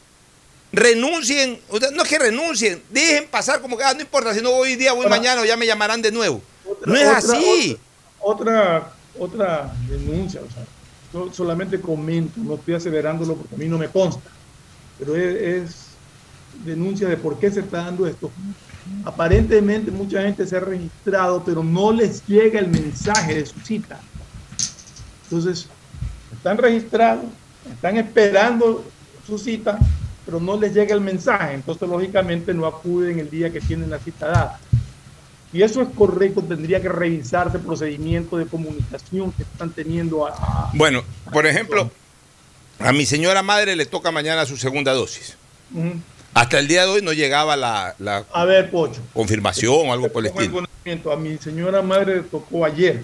renuncien, no es que renuncien, dejen pasar como que ah, no importa, si no voy hoy día, voy mañana o ya me llamarán de nuevo. no es así. Otra, otra, denuncia, o sea, yo solamente comento, no estoy aseverándolo porque a mí no me consta, pero es, denuncia de por qué se está dando esto. Aparentemente mucha gente se ha registrado, pero no les llega el mensaje de su cita. Entonces, están registrados, están esperando su cita, pero no les llega el mensaje, entonces lógicamente no acuden el día que tienen la cita dada. Y eso es correcto, tendría que revisarse el procedimiento de comunicación que están teniendo. A, bueno, por ejemplo, a mi señora madre le toca mañana su segunda dosis. Hasta el día de hoy no llegaba la, a ver, Pocho, confirmación o algo por el estilo. A mi señora madre le tocó ayer.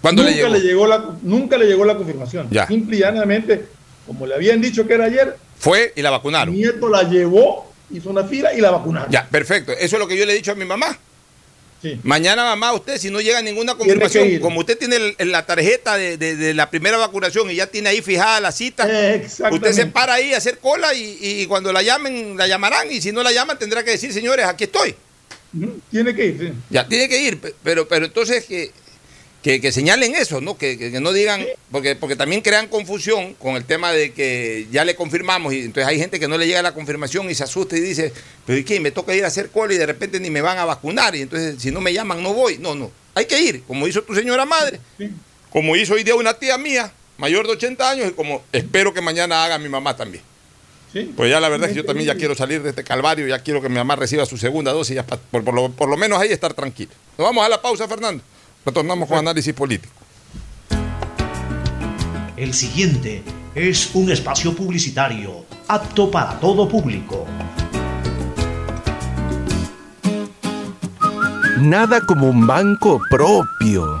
¿Cuándo nunca le llegó? Le llegó la, nunca le llegó la confirmación. Ya. Simple y llanamente, como le habían dicho que era ayer, fue y la vacunaron. Mi nieto la llevó, hizo una fila y la vacunaron. Ya, perfecto. Eso es lo que yo le he dicho a mi mamá. Sí. Mañana, mamá, usted, si no llega ninguna confirmación, como usted tiene la tarjeta de, la primera vacunación y ya tiene ahí fijada la cita, usted se para ahí a hacer cola y, cuando la llamen, la llamarán. Y si no la llaman, tendrá que decir, señores, aquí estoy. Tiene que ir, sí. Ya, tiene que ir. Pero, pero entonces, que que, señalen eso, ¿no? Que, no digan, porque, porque también crean confusión con el tema de que ya le confirmamos y entonces hay gente que no le llega la confirmación y se asusta y dice, pero ¿y qué? Me toca ir a hacer cola y de repente ni me van a vacunar y entonces si no me llaman no voy. No, no, hay que ir, como hizo tu señora madre, como hizo hoy día una tía mía, mayor de 80 años y como espero que mañana haga mi mamá también. Pues ya la verdad es que yo también ya quiero salir de este calvario, ya quiero que mi mamá reciba su segunda dosis, ya por, por, lo, por lo menos ahí estar tranquilo. Nos vamos a la pausa, Fernando. Retornamos con análisis político. El siguiente es un espacio publicitario apto para todo público. Nada como un banco propio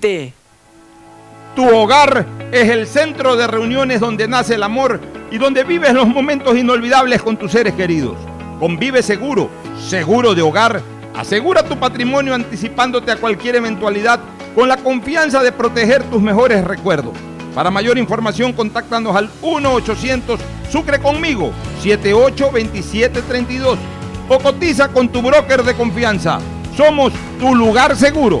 100 100. CNT tu hogar es el centro de reuniones donde nace el amor y donde vives los momentos inolvidables con tus seres queridos. Convive seguro, seguro de hogar. Asegura tu patrimonio anticipándote a cualquier eventualidad con la confianza de proteger tus mejores recuerdos. Para mayor información, contáctanos al 1-800 Sucre conmigo 782732 o cotiza con tu broker de confianza. Somos tu lugar seguro.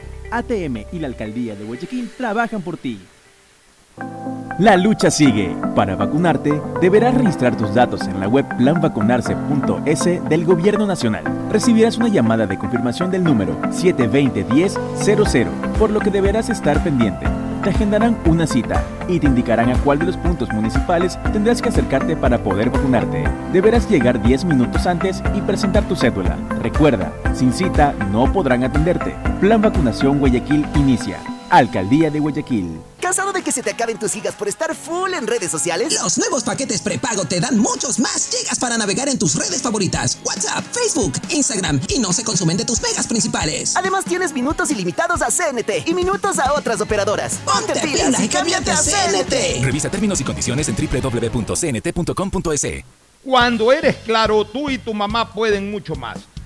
ATM y la Alcaldía de Guayaquil trabajan por ti. La lucha sigue. Para vacunarte, deberás registrar tus datos en la web planvacunarse.es del Gobierno Nacional. Recibirás una llamada de confirmación del número 720-1000, por lo que deberás estar pendiente. Te agendarán una cita y te indicarán a cuál de los puntos municipales tendrás que acercarte para poder vacunarte. Deberás llegar 10 minutos antes y presentar tu cédula. Recuerda, sin cita no podrán atenderte. Plan Vacunación Guayaquil inicia. Alcaldía de Guayaquil. ¿Cansado de que se te acaben tus gigas por estar full en redes sociales? Los nuevos paquetes prepago te dan muchos más gigas para navegar en tus redes favoritas. WhatsApp, Facebook, Instagram y no se consumen de tus megas principales. Además tienes minutos ilimitados a CNT y minutos a otras operadoras. Ponte, pilas y cámbiate a CNT. Revisa términos y condiciones en www.cnt.com.es. Cuando eres claro, tú y tu mamá pueden mucho más.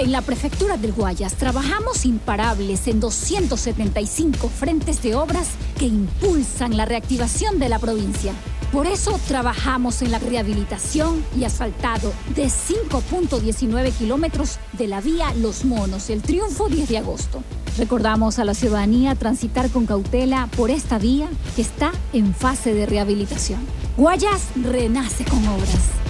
En la prefectura del Guayas trabajamos imparables en 275 frentes de obras que impulsan la reactivación de la provincia. Por eso trabajamos en la rehabilitación y asfaltado de 5.19 kilómetros de la vía Los Monos, el triunfo 10 de agosto. Recordamos a la ciudadanía transitar con cautela por esta vía que está en fase de rehabilitación. Guayas renace con obras.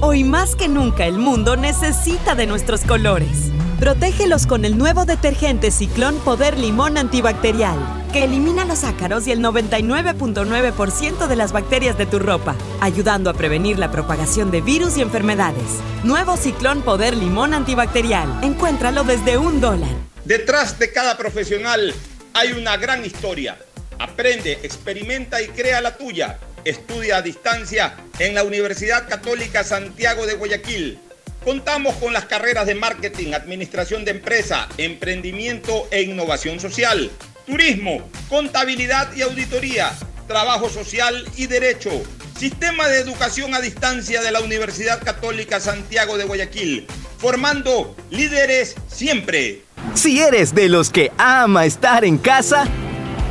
Hoy más que nunca el mundo necesita de nuestros colores. Protégelos con el nuevo detergente Ciclón Poder Limón Antibacterial, que elimina los ácaros y el 99.9% de las bacterias de tu ropa, ayudando a prevenir la propagación de virus y enfermedades. Nuevo Ciclón Poder Limón Antibacterial. Encuéntralo desde un dólar. Detrás de cada profesional hay una gran historia. Aprende, experimenta y crea la tuya. Estudia a distancia en la Universidad Católica Santiago de Guayaquil Contamos con las carreras de marketing, administración de empresa, emprendimiento e innovación social, turismo, contabilidad y auditoría, trabajo social y derecho. Sistema de educación a distancia de la Universidad Católica Santiago de Guayaquil, formando líderes siempre. Si eres de los que ama estar en casa,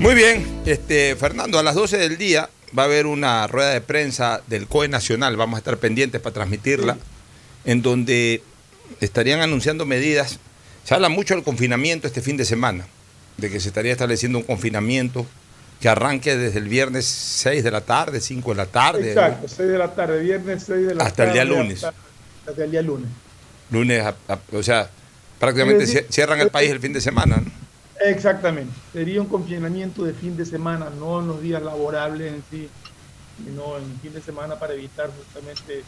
Muy bien, este, Fernando, a las 12 del día va a haber una rueda de prensa del COE Nacional, vamos a estar pendientes para transmitirla, en donde estarían anunciando medidas. Se habla mucho del confinamiento este fin de semana, de que se estaría estableciendo un confinamiento que arranque desde el viernes 6 de la tarde, 5 de la tarde. Exacto, 6 de la tarde, viernes 6 de la hasta tarde. el día lunes. Hasta, hasta, el día lunes. Lunes, a, a, o sea, prácticamente decir, cierran el país el fin de semana. ¿no? Exactamente. Sería un confinamiento de fin de semana, no en los días laborables en sí, sino en fin de semana para evitar justamente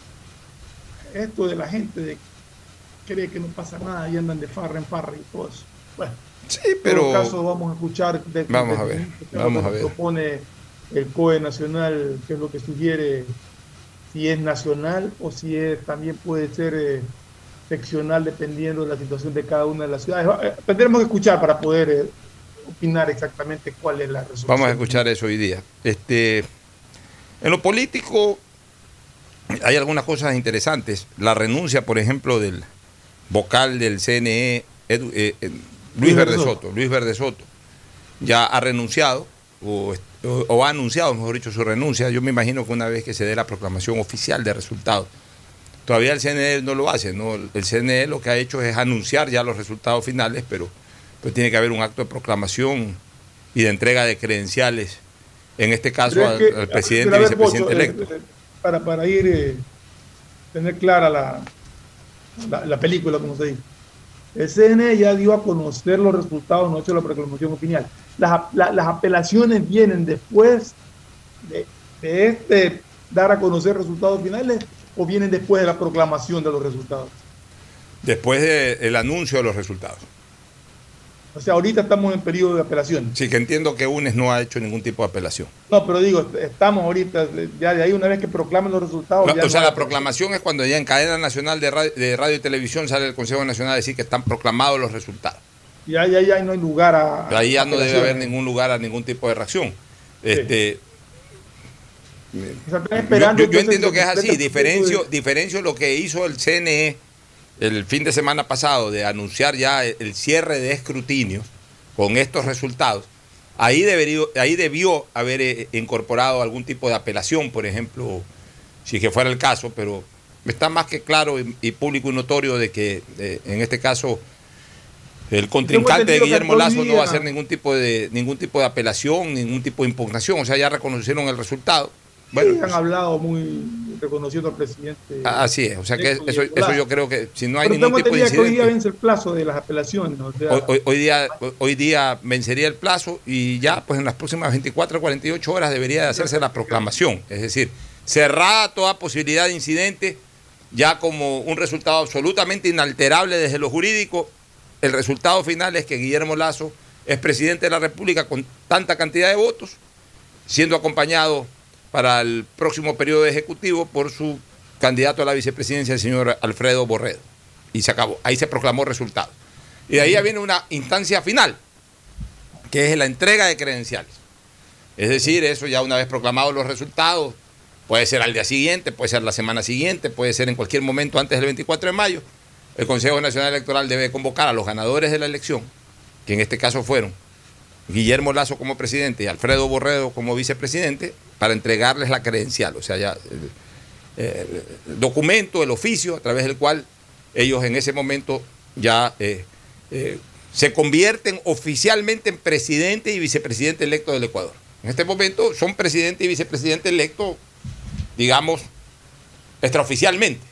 esto de la gente de cree que no pasa nada y andan de farra en farra y todo eso. Bueno, sí, pero en todo caso vamos a escuchar de, vamos de, a ver, de, vamos a ver. propone el COE nacional, que es lo que sugiere si es nacional o si es también puede ser eh, seccional dependiendo de la situación de cada una de las ciudades. Eh, tendremos que escuchar para poder eh, opinar exactamente cuál es la resolución. Vamos a escuchar eso hoy día. Este, en lo político hay algunas cosas interesantes. La renuncia, por ejemplo, del vocal del CNE, Edu, eh, Luis Verde Soto. Luis Verde Soto ya ha renunciado o, o, o ha anunciado, mejor dicho, su renuncia. Yo me imagino que una vez que se dé la proclamación oficial de resultados Todavía el CNE no lo hace, ¿no? El CNE lo que ha hecho es anunciar ya los resultados finales, pero pues tiene que haber un acto de proclamación y de entrega de credenciales, en este caso al, que, al, presidente y vicepresidente Pocho, electo. Eh, para, para ir, eh, tener clara la, la, la, película, como se dice. El CNE ya dio a conocer los resultados, no ha hecho la proclamación oficial. Las, la, las apelaciones vienen después de, de este dar a conocer resultados finales o vienen después de la proclamación de los resultados? Después del de anuncio de los resultados. O sea, ahorita estamos en periodo de apelación. Sí, que entiendo que UNES no ha hecho ningún tipo de apelación. No, pero digo, estamos ahorita, ya de ahí una vez que proclamen los resultados. No, ya o sea, la proclamación es cuando ya en cadena nacional de radio, de radio, y televisión sale el Consejo Nacional a decir que están proclamados los resultados. Y ahí, ahí, ahí no hay lugar a. Pero ahí ya no debe haber ningún lugar a ningún tipo de reacción. Este, yo, yo, yo entiendo que es así, diferencio, diferencio lo que hizo el CNE el fin de semana pasado de anunciar ya el cierre de escrutinios con estos resultados. Ahí, debería, ahí debió haber eh, incorporado algún tipo de apelación, por ejemplo, si que fuera el caso, pero está más que claro y, y público y notorio de que eh, en este caso el contrincante de Guillermo Lazo no va a hacer ningún tipo de ningún tipo de apelación, ningún tipo de impugnación, o sea, ya reconocieron el resultado. Bueno, sí, han hablado muy reconociendo al presidente. Así es, o sea que eso, eso yo creo que si no hay Pero ningún tipo de incidente, que hoy día vence el plazo de las apelaciones. O sea, hoy, hoy, hoy, día, hoy día vencería el plazo y ya pues en las próximas 24 o 48 horas debería de hacerse la proclamación, es decir, cerrada toda posibilidad de incidente, ya como un resultado absolutamente inalterable desde lo jurídico, el resultado final es que Guillermo Lazo es presidente de la República con tanta cantidad de votos, siendo acompañado para el próximo periodo ejecutivo por su candidato a la vicepresidencia, el señor Alfredo Borredo. Y se acabó. Ahí se proclamó resultado. Y de ahí ya viene una instancia final, que es la entrega de credenciales. Es decir, eso ya una vez proclamados los resultados, puede ser al día siguiente, puede ser la semana siguiente, puede ser en cualquier momento antes del 24 de mayo, el Consejo Nacional Electoral debe convocar a los ganadores de la elección, que en este caso fueron Guillermo Lazo como presidente y Alfredo Borredo como vicepresidente, para entregarles la credencial, o sea, ya el, documento, el oficio a través del cual ellos en ese momento ya eh, eh, se convierten oficialmente en presidente y vicepresidente electo del Ecuador. En este momento son presidente y vicepresidente electo, digamos, extraoficialmente.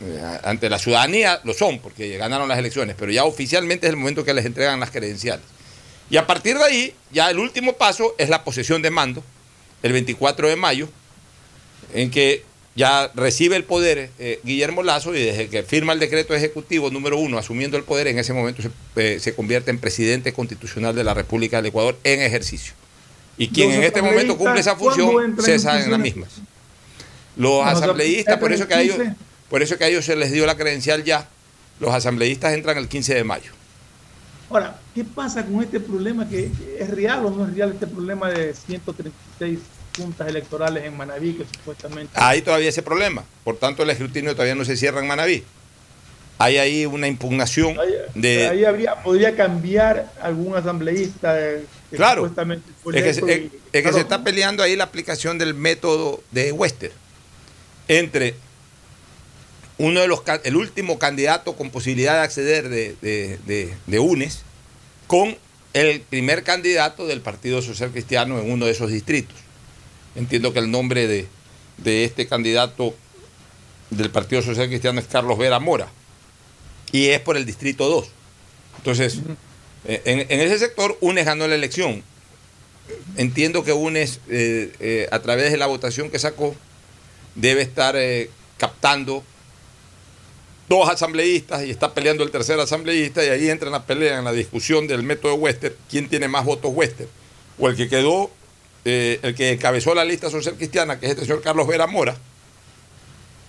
Eh, ante la ciudadanía lo son, porque ganaron las elecciones, pero ya oficialmente es el momento que les entregan las credenciales. Y a partir de ahí, ya el último paso es la posesión de mando, el 24 de mayo, en que ya recibe el poder eh, Guillermo Lazo y desde que firma el decreto ejecutivo número uno, asumiendo el poder, en ese momento se, eh, se convierte en presidente constitucional de la República del Ecuador en ejercicio. Y quien en este momento cumple esa función cesa en las mismas. Los asambleístas, por eso que a ellos, por eso que a ellos se les dio la credencial ya, los asambleístas entran el 15 de mayo. Ahora, ¿qué pasa con este problema que es real o no es real este problema de 136 juntas electorales en Manaví que supuestamente... Hay todavía ese problema, por tanto el escrutinio todavía no se cierra en Manaví. Hay ahí una impugnación de... Ahí habría, podría cambiar algún asambleísta. Que claro, es que, se, es que se está peleando ahí la aplicación del método de Wester entre uno de los el último candidato con posibilidad de acceder de, de, de, UNES con el primer candidato del Partido Social Cristiano en uno de esos distritos. Entiendo que el nombre de, este candidato del Partido Social Cristiano es Carlos Vera Mora y es por el distrito 2. Entonces, eh, en, ese sector UNES ganó la elección. Entiendo que UNES, eh, eh, a través de la votación que sacó, debe estar captando dos asambleístas y está peleando el tercer asambleísta y ahí entra en la pelea, en la discusión del método Wester, quién tiene más votos Wester, o el que quedó, eh, el que encabezó la lista social cristiana, que es este señor Carlos Vera Mora,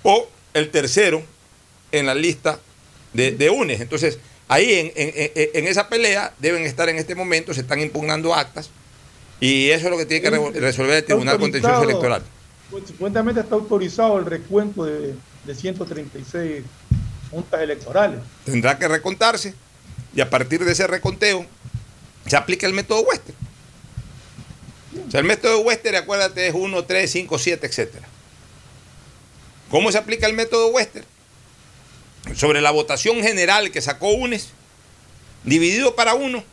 o el tercero en la lista de, UNES. Entonces, ahí en, en, esa pelea deben estar en este momento, se están impugnando actas y eso es lo que tiene que resolver el Tribunal Contencioso Electoral. Pues, supuestamente está autorizado el recuento de, de 136 juntas electorales. Tendrá que recontarse y a partir de ese reconteo se aplica el método Wester. O sea, el método Wester, acuérdate, es 1, 3, 5, 7, etc. ¿Cómo se aplica el método Wester? Sobre la votación general que sacó UNES, dividido para uno,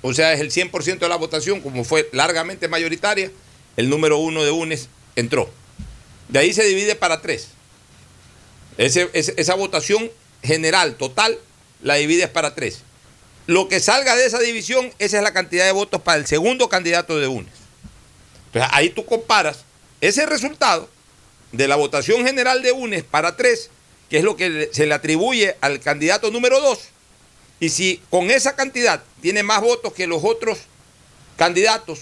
o sea, es el 100% de la votación, como fue largamente mayoritaria, el número uno de UNES entró. De ahí se divide para tres esa votación general, total, la divides para tres. Lo que salga de esa división, esa es la cantidad de votos para el segundo candidato de UNES. Entonces ahí tú comparas ese resultado de la votación general de UNES para tres, que es lo que se le atribuye al candidato número dos, y si con esa cantidad tiene más votos que los otros candidatos,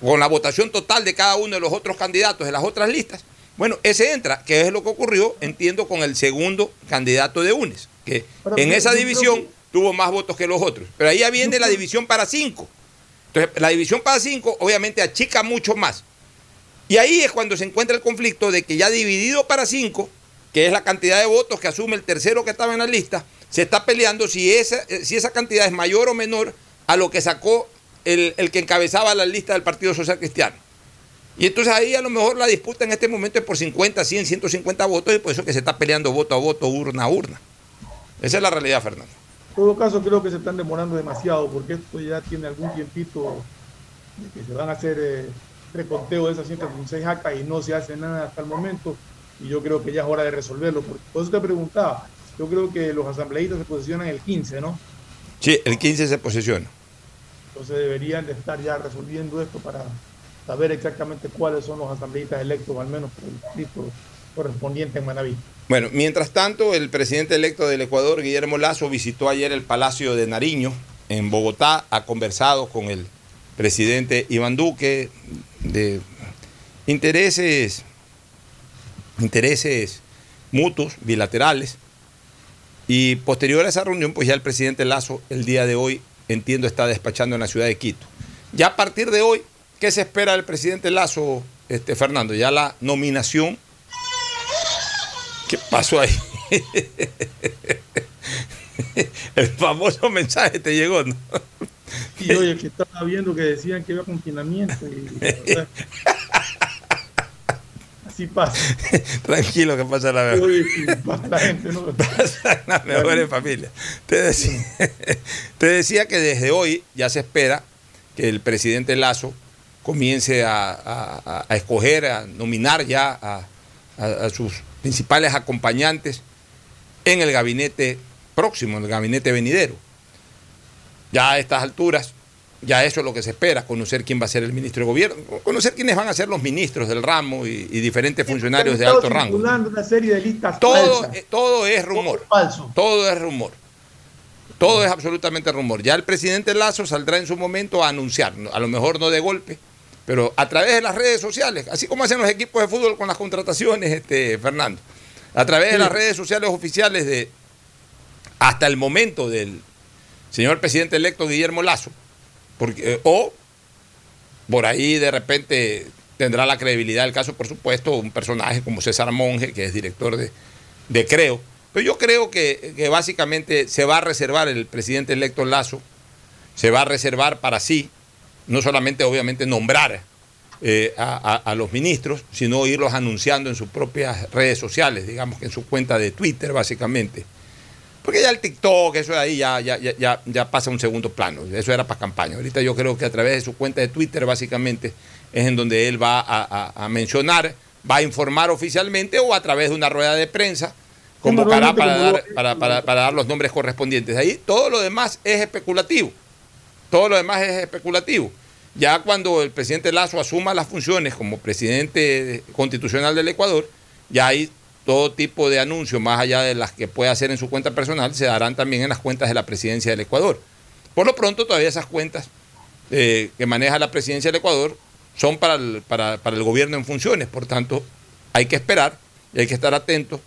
con la votación total de cada uno de los otros candidatos de las otras listas, bueno, ese entra, que es lo que ocurrió, entiendo, con el segundo candidato de UNES, que en esa división tuvo más votos que los otros. Pero ahí ya viene la división para cinco. Entonces, la división para cinco obviamente achica mucho más. Y ahí es cuando se encuentra el conflicto de que ya dividido para cinco, que es la cantidad de votos que asume el tercero que estaba en la lista, se está peleando si esa, si esa cantidad es mayor o menor a lo que sacó el, el que encabezaba la lista del Partido Social Cristiano. Y entonces ahí a lo mejor la disputa en este momento es por 50, 100, 150 votos y por eso que se está peleando voto a voto, urna a urna. Esa es la realidad, Fernando. En todo caso, creo que se están demorando demasiado porque esto ya tiene algún tiempito de que se van a hacer eh, reconteo de esas 136 actas y no se hace nada hasta el momento. Y yo creo que ya es hora de resolverlo. por eso te preguntaba, yo creo que los asambleístas se posicionan el 15, ¿no? Sí, el 15 se posiciona. Entonces deberían de estar ya resolviendo esto para saber exactamente cuáles son los asambleístas electos, al menos por el distrito correspondiente en Manaví. Bueno, mientras tanto, el presidente electo del Ecuador, Guillermo Lazo, visitó ayer el Palacio de Nariño en Bogotá, ha conversado con el presidente Iván Duque de intereses, intereses mutuos, bilaterales. Y posterior a esa reunión, pues ya el presidente Lazo el día de hoy, entiendo, está despachando en la ciudad de Quito. Ya a partir de hoy, ¿qué se espera del presidente Lazo, este, Fernando? Ya la nominación ¿Qué pasó ahí? El famoso mensaje te llegó, ¿no? Y oye, que estaba viendo que decían que iba a confinamiento. Y, así pasa. Tranquilo, que pasa la mejor. la gente, ¿no? Pasa la mejor en familia. Te decía, te decía que desde hoy ya se espera que el presidente Lazo comience a, a, a escoger, a nominar ya a, sus principales acompañantes en el gabinete próximo, en el gabinete venidero. Ya a estas alturas, ya eso es lo que se espera, conocer quién va a ser el ministro de gobierno, conocer quiénes van a ser los ministros del ramo y, y diferentes funcionarios de alto rango. Una serie de listas todo, falsas. todo es rumor. Falso. Todo es rumor. Todo es absolutamente rumor. Ya el presidente Lazo saldrá en su momento a anunciar, a lo mejor no de golpe, pero a través de las redes sociales, así como hacen los equipos de fútbol con las contrataciones, este, Fernando, a través de las redes sociales oficiales de hasta el momento del señor presidente electo Guillermo Lazo, porque, eh, o por ahí de repente tendrá la credibilidad del caso, por supuesto, un personaje como César Monge, que es director de, de Creo. Pero yo creo que, que básicamente se va a reservar el presidente electo Lazo, se va a reservar para sí no solamente obviamente nombrar eh, a, a, a, los ministros, sino irlos anunciando en sus propias redes sociales, digamos que en su cuenta de Twitter básicamente. Porque ya el TikTok, eso de ahí ya, ya, ya, ya pasa a un segundo plano, eso era para campaña. Ahorita yo creo que a través de su cuenta de Twitter básicamente es en donde él va a, a mencionar, va a informar oficialmente o a través de una rueda de prensa convocará para dar, para, para, para dar los nombres correspondientes. Ahí todo lo demás es especulativo. Todo lo demás es especulativo. Ya cuando el presidente Lazo asuma las funciones como presidente constitucional del Ecuador, ya hay todo tipo de anuncios, más allá de las que puede hacer en su cuenta personal, se darán también en las cuentas de la presidencia del Ecuador. Por lo pronto, todavía esas cuentas eh, que maneja la presidencia del Ecuador son para el, gobierno en funciones. Por tanto, hay que esperar y hay que estar atentos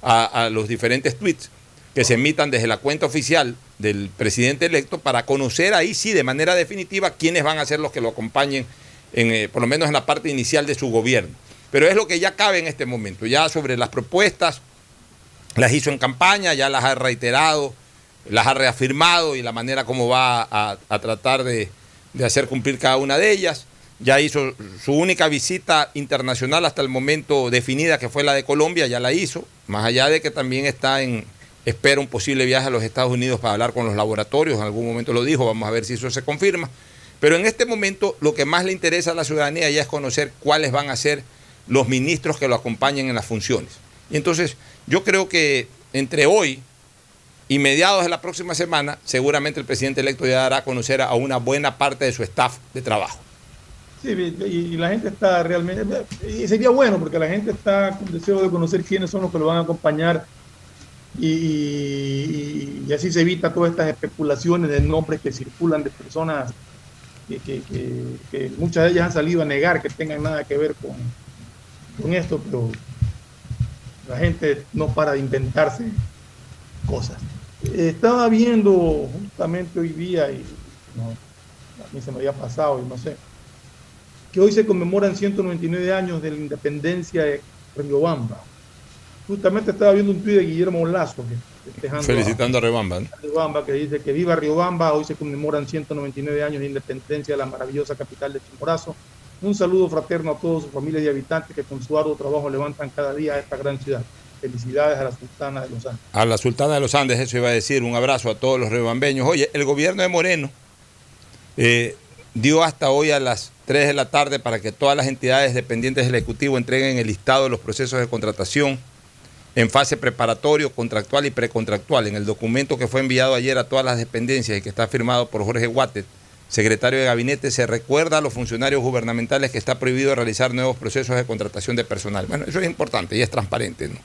a, a los diferentes tweets que se emitan desde la cuenta oficial del presidente electo para conocer ahí sí de manera definitiva quiénes van a ser los que lo acompañen, en, eh, por lo menos en la parte inicial de su gobierno. Pero es lo que ya cabe en este momento. Ya sobre las propuestas, las hizo en campaña, ya las ha reiterado, las ha reafirmado y la manera como va a, tratar de, de hacer cumplir cada una de ellas. Ya hizo su única visita internacional hasta el momento definida, que fue la de Colombia, ya la hizo, más allá de que también está en, espera un posible viaje a los Estados Unidos para hablar con los laboratorios, en algún momento lo dijo, vamos a ver si eso se confirma. Pero en este momento lo que más le interesa a la ciudadanía ya es conocer cuáles van a ser los ministros que lo acompañen en las funciones. Y entonces yo creo que entre hoy y mediados de la próxima semana, seguramente el presidente electo ya dará a conocer a una buena parte de su staff de trabajo. Sí, y la gente está realmente, y sería bueno porque la gente está con deseo de conocer quiénes son los que lo van a acompañar y, así se evita todas estas especulaciones de nombres que circulan de personas que, muchas de ellas han salido a negar que tengan nada que ver con, con esto, pero la gente no para de inventarse cosas. Estaba viendo justamente hoy día, y a mí se me había pasado y no sé, que hoy se conmemoran 199 años de la independencia de Riobamba justamente estaba viendo un tuit de Guillermo Lazo que, felicitando a, a Riobamba, ¿no? a Riobamba que dice que viva Riobamba hoy se conmemoran 199 años de independencia de la maravillosa capital de Chimborazo. Un saludo fraterno a todos sus familias y habitantes que con su arduo trabajo levantan cada día a esta gran ciudad. Felicidades a la Sultana de los Andes. A la Sultana de los Andes eso iba a decir. Un abrazo a todos los riobambeños. Oye el gobierno de Moreno eh, dio hasta hoy a las 3 de la tarde para que todas las entidades dependientes del Ejecutivo entreguen el listado de los procesos de contratación en fase preparatorio, contractual y precontractual. En el documento que fue enviado ayer a todas las dependencias y que está firmado por Jorge Guatet, secretario de gabinete, se recuerda a los funcionarios gubernamentales que está prohibido realizar nuevos procesos de contratación de personal. Bueno, eso es importante y es transparente, ¿no?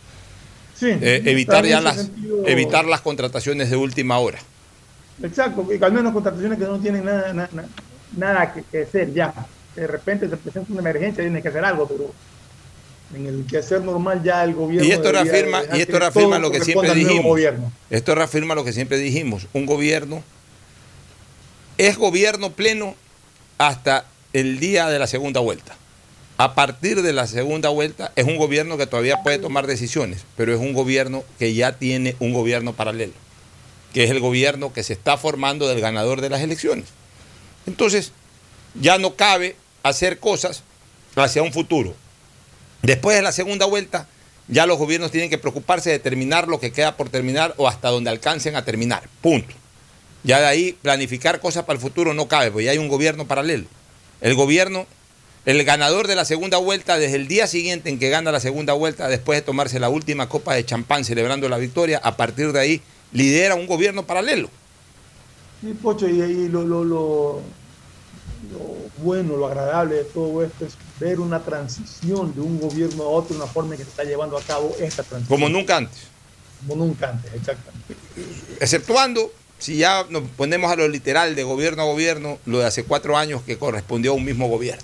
eh, evitar ya las evitar las contrataciones de última hora. Exacto, y al menos contrataciones que no tienen nada, nada, nada que, hacer ya. De repente se presenta una emergencia y tiene que hacer algo, pero en el que hacer normal ya el gobierno. Y esto reafirma, y esto reafirma lo que siempre dijimos. Esto reafirma lo que siempre dijimos. Un gobierno es gobierno pleno hasta el día de la segunda vuelta. A partir de la segunda vuelta es un gobierno que todavía puede tomar decisiones, pero es un gobierno que ya tiene un gobierno paralelo, que es el gobierno que se está formando del ganador de las elecciones. Entonces, ya no cabe hacer cosas hacia un futuro. Después de la segunda vuelta, ya los gobiernos tienen que preocuparse de terminar lo que queda por terminar o hasta donde alcancen a terminar. Punto. Ya de ahí planificar cosas para el futuro no cabe, porque ya hay un gobierno paralelo. El gobierno, el ganador de la segunda vuelta, desde el día siguiente en que gana la segunda vuelta, después de tomarse la última copa de champán celebrando la victoria, a partir de ahí lidera un gobierno paralelo. Sí, Pocho, y ahí lo, lo, lo, bueno, lo agradable de todo esto es ver una transición de un gobierno a otro, una forma en que se está llevando a cabo esta transición. Como nunca antes. Como nunca antes, exactamente. Exceptuando si ya nos ponemos a lo literal de gobierno a gobierno, lo de hace cuatro años que correspondió a un mismo gobierno.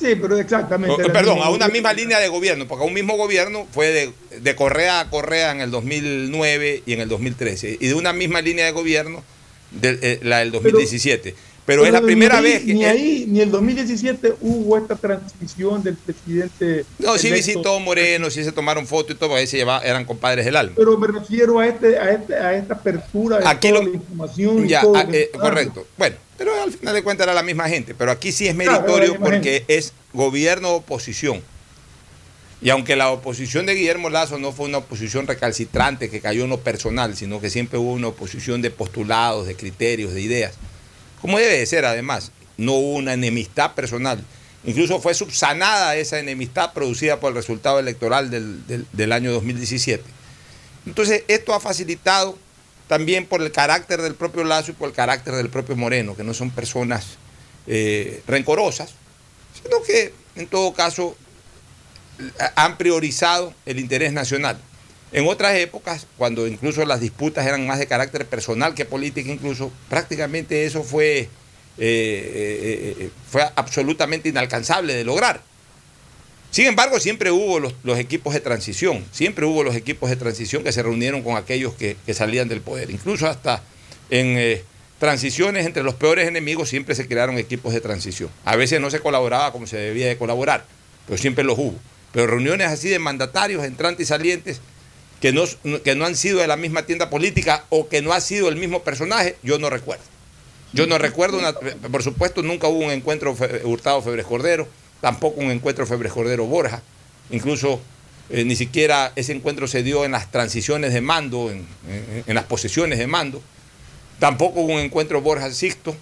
Sí, pero exactamente. perdón, a una misma línea de gobierno, porque a un mismo gobierno fue de, Correa a Correa en el 2009 y en el 2013, y de una misma línea de gobierno, de, eh, la del 2017. Pero, es la primera vez que... Ni ahí, ni el 2017 hubo esta transmisión del presidente... No, sí visitó Moreno, sí se tomaron fotos y todo, ahí se llevaba, eran compadres del alma. Pero me refiero a, este, a, este, a esta apertura de Aquí toda la información. Ya, ah, eh, correcto. Bueno, pero al final de cuentas era la misma gente. Pero aquí sí es meritorio porque es gobierno-oposición. Y aunque la oposición de Guillermo Lazo no fue una oposición recalcitrante que cayó en lo personal, sino que siempre hubo una oposición de postulados, de criterios, de ideas como debe de ser además, no hubo una enemistad personal. Incluso fue subsanada esa enemistad producida por el resultado electoral del, año 2017. Entonces, esto ha facilitado también por el carácter del propio Lazo y por el carácter del propio Moreno, que no son personas eh, rencorosas, sino que en todo caso han priorizado el interés nacional. En otras épocas, cuando incluso las disputas eran más de carácter personal que política, incluso prácticamente eso fue, eh, eh, eh, fue absolutamente inalcanzable de lograr. Sin embargo, siempre hubo los, equipos de transición, siempre hubo los equipos de transición que se reunieron con aquellos que, salían del poder. Incluso hasta en transiciones entre los peores enemigos siempre se crearon equipos de transición. A veces no se colaboraba como se debía de colaborar, pero siempre los hubo. Pero reuniones así de mandatarios, entrantes y salientes, que no, que no han sido de la misma tienda política o que no ha sido el mismo personaje, yo no recuerdo. Yo no recuerdo, por supuesto, nunca hubo un encuentro Hurtado Febres Cordero, tampoco un encuentro Febres Cordero Borja, incluso eh, ni siquiera ese encuentro se dio en las transiciones de mando, en, en las posesiones de mando, tampoco hubo un encuentro Borja Sixto,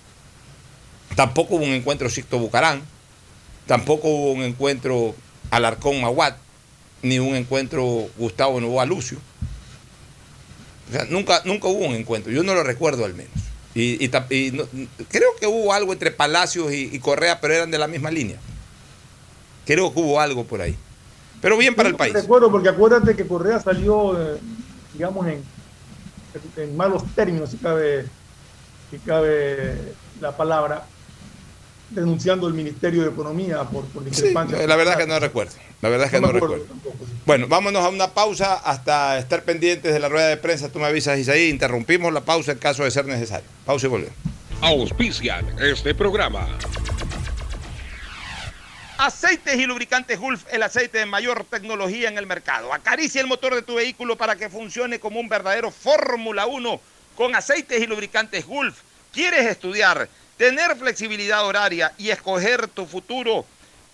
tampoco hubo un encuentro Sixto Bucarán, tampoco hubo un encuentro Alarcón Maguat, ni un encuentro Gustavo Novoa Lucio. O sea, nunca, nunca hubo un encuentro, yo no lo recuerdo al menos. Y, creo que hubo algo entre Palacios y, Correa, pero eran de la misma línea. Creo que hubo algo por ahí. Pero bien para el país. Recuerdo, porque acuérdate que Correa salió, eh, digamos, en, en, malos términos, si cabe, si cabe la palabra, denunciando el Ministerio de Economía por, por discrepancia. la verdad que no recuerdo. La verdad es que no, recuerdo. Bueno, vámonos a una pausa hasta estar pendientes de la rueda de prensa. Tú me avisas, Isaí. Interrumpimos la pausa en caso de ser necesario. Pausa y volvemos. Auspician este programa. Aceites y lubricantes Gulf, el aceite de mayor tecnología en el mercado. Acaricia el motor de tu vehículo para que funcione como un verdadero Fórmula 1 con aceites y lubricantes Gulf. ¿Quieres estudiar? tener flexibilidad horaria y escoger tu futuro.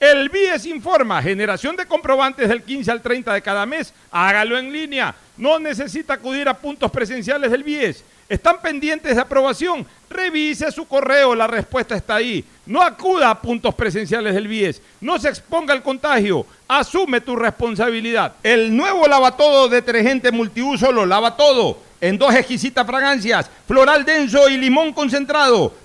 El BIES informa, generación de comprobantes del 15 al 30 de cada mes, hágalo en línea. No necesita acudir a puntos presenciales del BIES. ¿Están pendientes de aprobación? Revise su correo, la respuesta está ahí. No acuda a puntos presenciales del BIES. No se exponga al contagio. Asume tu responsabilidad. El nuevo lavatodo detergente multiuso lo lava todo. En dos exquisitas fragancias, floral denso y limón concentrado.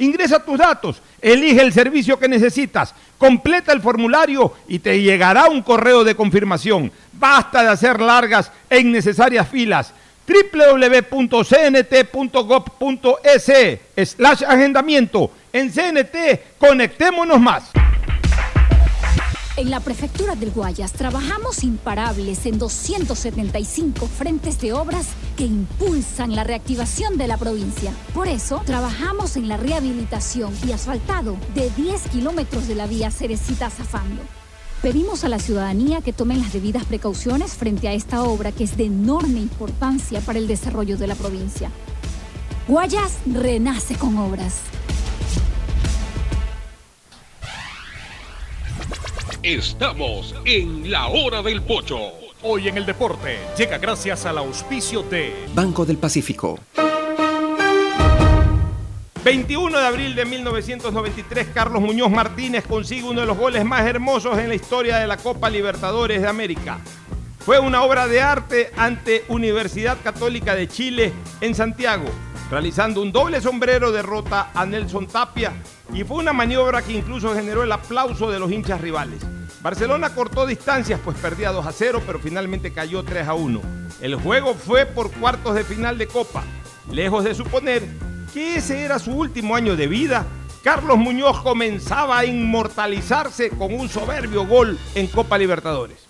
Ingresa tus datos, elige el servicio que necesitas, completa el formulario y te llegará un correo de confirmación. Basta de hacer largas e innecesarias filas www.cnt.gov.es slash agendamiento. En CNT, conectémonos más. En la prefectura del Guayas trabajamos imparables en 275 frentes de obras que impulsan la reactivación de la provincia. Por eso, trabajamos en la rehabilitación y asfaltado de 10 kilómetros de la vía Cerecita-Zafando. Pedimos a la ciudadanía que tomen las debidas precauciones frente a esta obra que es de enorme importancia para el desarrollo de la provincia. Guayas renace con obras. Estamos en la hora del pocho. Hoy en el deporte llega gracias al auspicio de Banco del Pacífico. 21 de abril de 1993, Carlos Muñoz Martínez consigue uno de los goles más hermosos en la historia de la Copa Libertadores de América. Fue una obra de arte ante Universidad Católica de Chile en Santiago, realizando un doble sombrero derrota a Nelson Tapia y fue una maniobra que incluso generó el aplauso de los hinchas rivales. Barcelona cortó distancias pues perdía 2 a 0 pero finalmente cayó 3 a 1. El juego fue por cuartos de final de Copa. Lejos de suponer que ese era su último año de vida, Carlos Muñoz comenzaba a inmortalizarse con un soberbio gol en Copa Libertadores.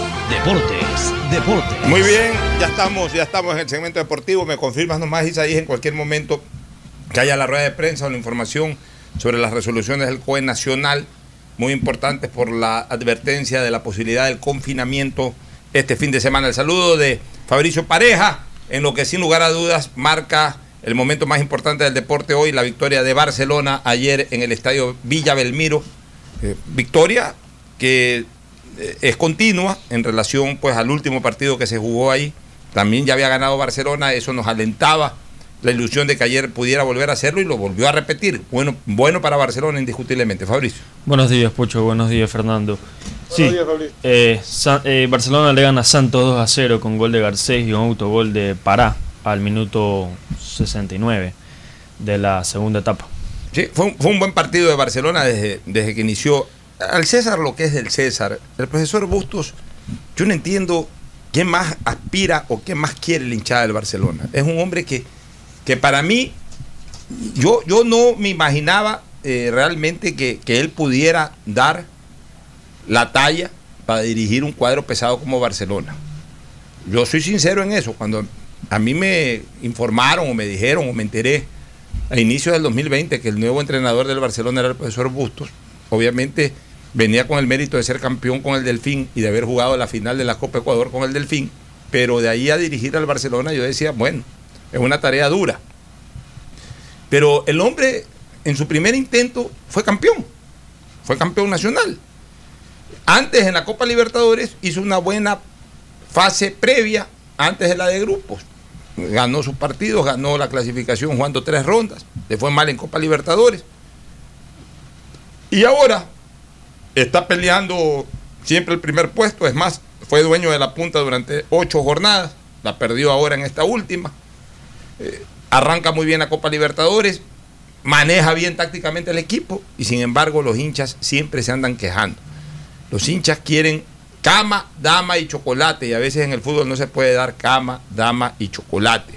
Deportes, deportes. Muy bien, ya estamos, ya estamos en el segmento deportivo. Me confirmas nomás, Isaías, en cualquier momento que haya la rueda de prensa o la información sobre las resoluciones del COE nacional, muy importantes por la advertencia de la posibilidad del confinamiento este fin de semana. El saludo de Fabricio Pareja, en lo que sin lugar a dudas marca el momento más importante del deporte hoy, la victoria de Barcelona ayer en el estadio Villa Belmiro. Eh, victoria que es continua en relación pues al último partido que se jugó ahí también ya había ganado Barcelona, eso nos alentaba la ilusión de que ayer pudiera volver a hacerlo y lo volvió a repetir. Bueno, bueno para Barcelona indiscutiblemente. Fabricio. Buenos días, Pocho. Buenos días, Fernando. Sí, eh, eh, Barcelona le gana a Santos 2 a 0 con gol de Garcés y un autogol de Pará al minuto 69 de la segunda etapa. Sí, fue un, buen partido de Barcelona desde, desde que inició. Al César lo que es del César. El profesor Bustos, yo no entiendo quién más aspira o quién más quiere el hinchada del Barcelona. Es un hombre que que para mí, yo, yo no me imaginaba eh, realmente que, él pudiera dar la talla para dirigir un cuadro pesado como Barcelona. Yo soy sincero en eso. Cuando a mí me informaron o me dijeron o me enteré a inicio del 2020 que el nuevo entrenador del Barcelona era el profesor Bustos, obviamente venía con el mérito de ser campeón con el Delfín y de haber jugado la final de la Copa Ecuador con el Delfín, pero de ahí a dirigir al Barcelona yo decía, bueno, es una tarea dura. Pero el hombre en su primer intento fue campeón, fue campeón nacional. Antes en la Copa Libertadores hizo una buena fase previa antes de la de grupos. Ganó sus partidos, ganó la clasificación jugando tres rondas, le fue mal en Copa Libertadores. Y ahora está peleando siempre el primer puesto, es más, fue dueño de la punta durante ocho jornadas, la perdió ahora en esta última. Eh, arranca muy bien la Copa Libertadores, maneja bien tácticamente el equipo y sin embargo los hinchas siempre se andan quejando. Los hinchas quieren cama, dama y chocolate y a veces en el fútbol no se puede dar cama, dama y chocolate.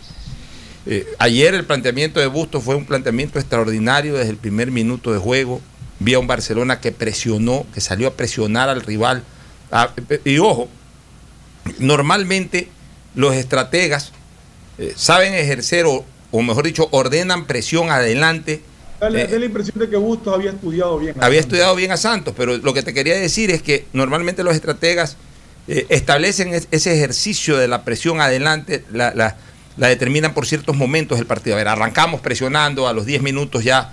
Eh, ayer el planteamiento de Bustos fue un planteamiento extraordinario desde el primer minuto de juego. Vi a un Barcelona que presionó, que salió a presionar al rival. Ah, y ojo, normalmente los estrategas eh, saben ejercer o, mejor dicho, ordenan presión adelante. Da la, eh, impresión de que Bustos había estudiado bien. había estudiado bien a Santos, pero lo que te quería decir es que normalmente los estrategas eh, establecen ese ejercicio de la presión adelante, la, la, determinan por ciertos momentos del partido. A ver, arrancamos presionando, a los 10 minutos ya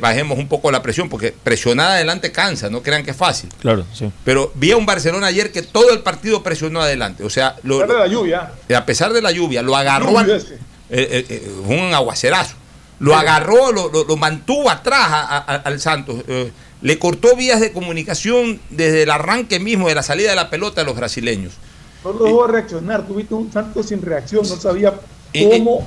bajemos un poco la presión, porque presionar adelante cansa, no crean que es fácil. Claro, sí. Pero vi a un Barcelona ayer que todo el partido presionó adelante. O sea, lo, a pesar de la lluvia. A pesar de la lluvia, lo agarró. Eh, eh, eh, un aguacerazo. Lo agarró, lo, mantuvo atrás al Santos. le cortó vías de comunicación desde el arranque mismo de la salida de la pelota a los brasileños. No lo dejó reaccionar. Tuviste un Santos sin reacción. No sabía cómo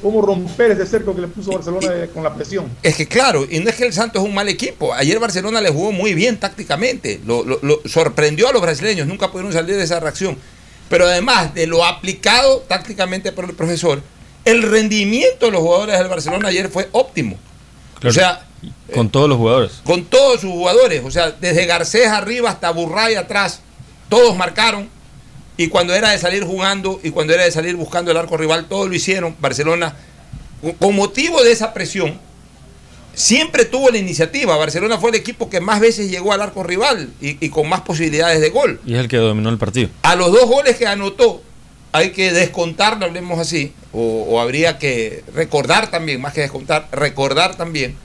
cómo romper ese cerco que le puso Barcelona con la presión. Es que claro, y no es que el Santos es un mal equipo. Ayer Barcelona le jugó muy bien tácticamente. Lo, sorprendió a los brasileños, nunca pudieron salir de esa reacción. Pero además de lo aplicado tácticamente por el profesor, el rendimiento de los jugadores del Barcelona ayer fue óptimo. O sea, con todos los jugadores. Con todos sus jugadores. O sea, desde Garcés arriba hasta Burray atrás, todos marcaron y cuando era de salir jugando y cuando era de salir buscando el arco rival, todo lo hicieron. Barcelona, con motivo de esa presión, siempre tuvo la iniciativa. Barcelona fue el equipo que más veces llegó al arco rival y, con más posibilidades de gol. Y es el que dominó el partido. A los dos goles que anotó, hay que descontar, hablemos así, o, o habría que recordar también, más que descontar, recordar también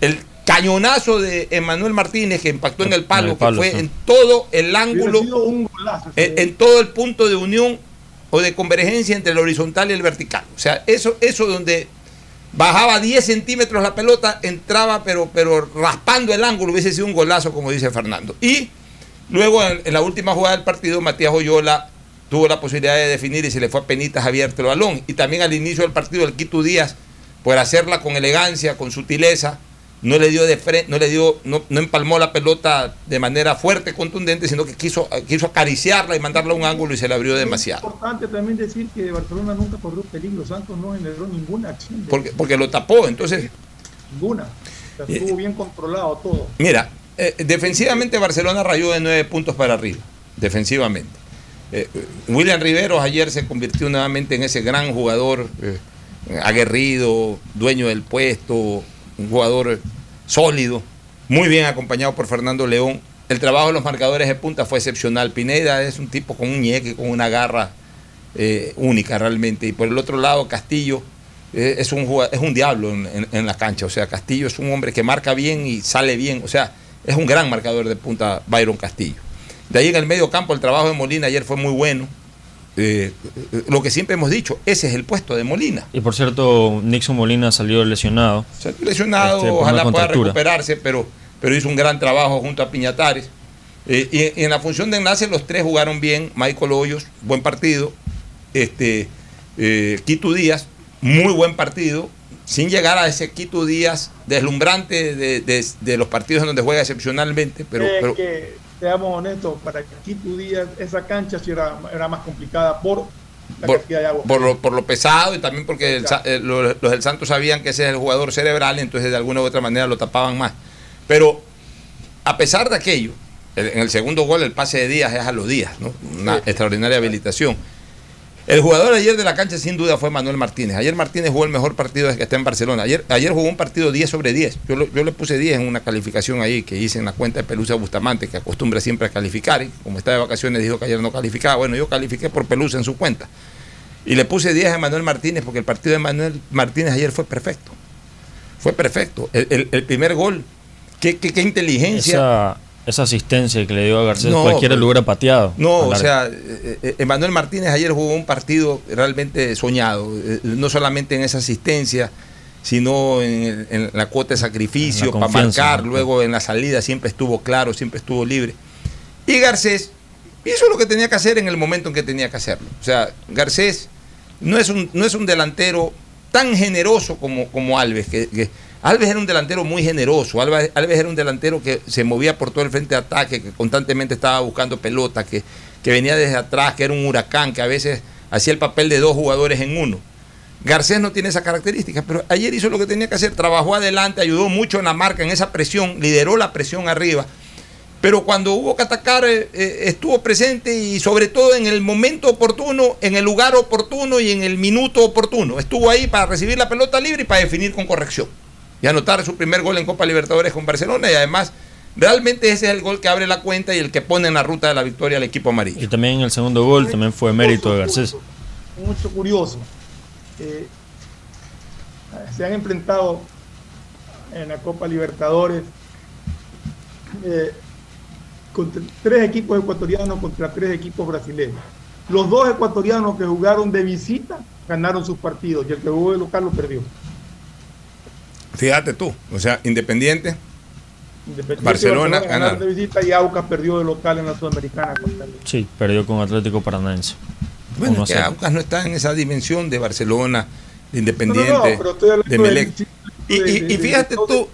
el cañonazo de Emanuel Martínez que impactó en el palo, que fue en todo el ángulo, en, todo el punto de unión o de convergencia entre el horizontal y el vertical. O sea, eso, eso donde bajaba 10 centímetros la pelota, entraba pero, pero raspando el ángulo, hubiese sido un golazo, como dice Fernando. Y luego en, la última jugada del partido, Matías Oyola tuvo la posibilidad de definir y se le fue a penitas abierto el balón. Y también al inicio del partido, el Quito Díaz, por hacerla con elegancia, con sutileza, no le dio de frente, no le dio, no, empalmó la pelota de manera fuerte, contundente, sino que quiso, quiso acariciarla y mandarla a un ángulo y se la abrió demasiado. Es importante también decir que Barcelona nunca corrió peligro, Santos no generó ninguna acción. Porque, porque lo tapó, entonces. Ninguna. estuvo bien controlado todo. Mira, eh, defensivamente Barcelona rayó de nueve puntos para arriba, defensivamente. Eh, William Riveros ayer se convirtió nuevamente en ese gran jugador eh, aguerrido, dueño del puesto, un jugador sólido, muy bien acompañado por Fernando León. El trabajo de los marcadores de punta fue excepcional. Pineda es un tipo con un ñeque, con una garra eh, única realmente. Y por el otro lado, Castillo eh, es, un, es un diablo en, la cancha. O sea, Castillo es un hombre que marca bien y sale bien. O sea, es un gran marcador de punta Byron Castillo. De ahí en el medio campo el trabajo de Molina ayer fue muy bueno. Eh, lo que siempre hemos dicho, ese es el puesto de Molina. Y por cierto, Nixon Molina salió lesionado. Salió lesionado, este, ojalá pueda recuperarse, pero, pero hizo un gran trabajo junto a Piñatares. Eh, y, en la función de enlace los tres jugaron bien. Michael Hoyos, buen partido. Este, eh, Quito Díaz, muy buen partido. Sin llegar a ese Quito Díaz deslumbrante de, los partidos en donde juega excepcionalmente. Pero, pero que, seamos honestos, para Quito Díaz esa cancha sí era, era más complicada por la por, de agua. Por lo, por lo, pesado y también porque eh, los, del Santos sabían que ese es el jugador cerebral, entonces de alguna u otra manera lo tapaban más. Pero a pesar de aquello, en el segundo gol el pase de Díaz es a los días, ¿no? Una extraordinaria habilitación. El jugador ayer de la cancha sin duda fue Manuel Martínez. Ayer Martínez jugó el mejor partido desde que está en Barcelona. Ayer, ayer jugó un partido 10 sobre 10. Yo, le puse 10 en una calificación ahí que hice en la cuenta de Pelusa Bustamante, que acostumbra siempre a calificar. Y como está de vacaciones dijo que ayer no calificaba. Bueno, yo califiqué por Pelusa en su cuenta. Y le puse 10 a Manuel Martínez porque el partido de Manuel Martínez ayer fue perfecto. Fue perfecto. El, primer gol, qué, qué, qué inteligencia asistencia que le dio a Garcés, cualquiera lo hubiera pateado. No, o sea, eh, eh, Emanuel Martínez ayer jugó un partido realmente soñado, eh, no solamente en esa asistencia, sino en, la cuota de sacrificio, para marcar, luego en la salida siempre estuvo claro, siempre estuvo libre. Y Garcés hizo lo que tenía que hacer en el momento en que tenía que hacerlo. O sea, Garcés no es un, no es un delantero tan generoso como, como Alves, que Alves era un delantero muy generoso, Alves, era un delantero que se movía por todo el frente de ataque, que constantemente estaba buscando pelota, que, que venía desde atrás, que era un huracán, que a veces hacía el papel de dos jugadores en uno. Garcés no tiene esa característica, pero ayer hizo lo que tenía que hacer, trabajó adelante, ayudó mucho en la marca, en esa presión, lideró la presión arriba. Pero cuando hubo que atacar, eh, eh, estuvo presente y sobre todo en el momento oportuno, en el lugar oportuno y en el minuto oportuno. Estuvo ahí para recibir la pelota libre y para definir con corrección y anotar su primer gol en Copa Libertadores con Barcelona y además realmente ese es el gol que abre la cuenta y el que pone en la ruta de la victoria al equipo amarillo. Y también el segundo gol también fue mérito de Garcés. Mucho curioso. Eh, se han enfrentado en la Copa Libertadores eh, contra tres equipos ecuatorianos contra tres equipos brasileños. Los dos ecuatorianos que jugaron de visita ganaron sus partidos y el que jugó de local lo perdió. Fíjate tú, o sea, Independiente, Barcelona, ganar de visita y Aucas perdió de local en la Sudamericana. Sí, perdió con Atlético Paranaense. Bueno, que Aucas no está en esa dimensión de Barcelona, de Independiente, de Melec. Y, fíjate tú.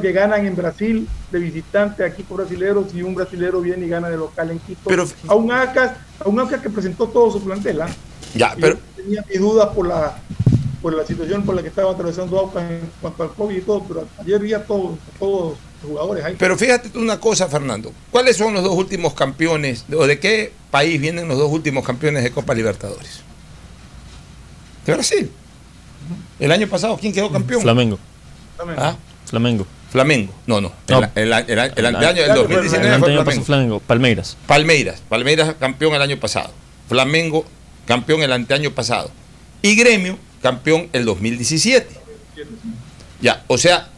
que ganan en Brasil de visitante a equipos brasileños y un brasilero viene y gana de local en Quito. Pero, a un Aucas, a un Aucas que presentó todo su plantel. ¿ah? Ya, pero. tenía mis dudas por la por la situación por la que estaba atravesando Aucas en cuanto al COVID y todo, pero ayer vi a todos, todos los jugadores ahí. Pero fíjate tú una cosa, Fernando, ¿cuáles son los dos últimos campeones, o de qué país vienen los dos últimos campeones de Copa Libertadores? De Brasil. El año pasado, ¿quién quedó campeón? Flamengo. ¿Ah? Flamengo. Flamengo. No, no. El, el, el, año del 2019 fue Flamengo. Flamengo. Palmeiras. Palmeiras. Palmeiras campeón el año pasado. Flamengo campeón el anteaño pasado. Y Gremio campeón el 2017. Ya, o sea,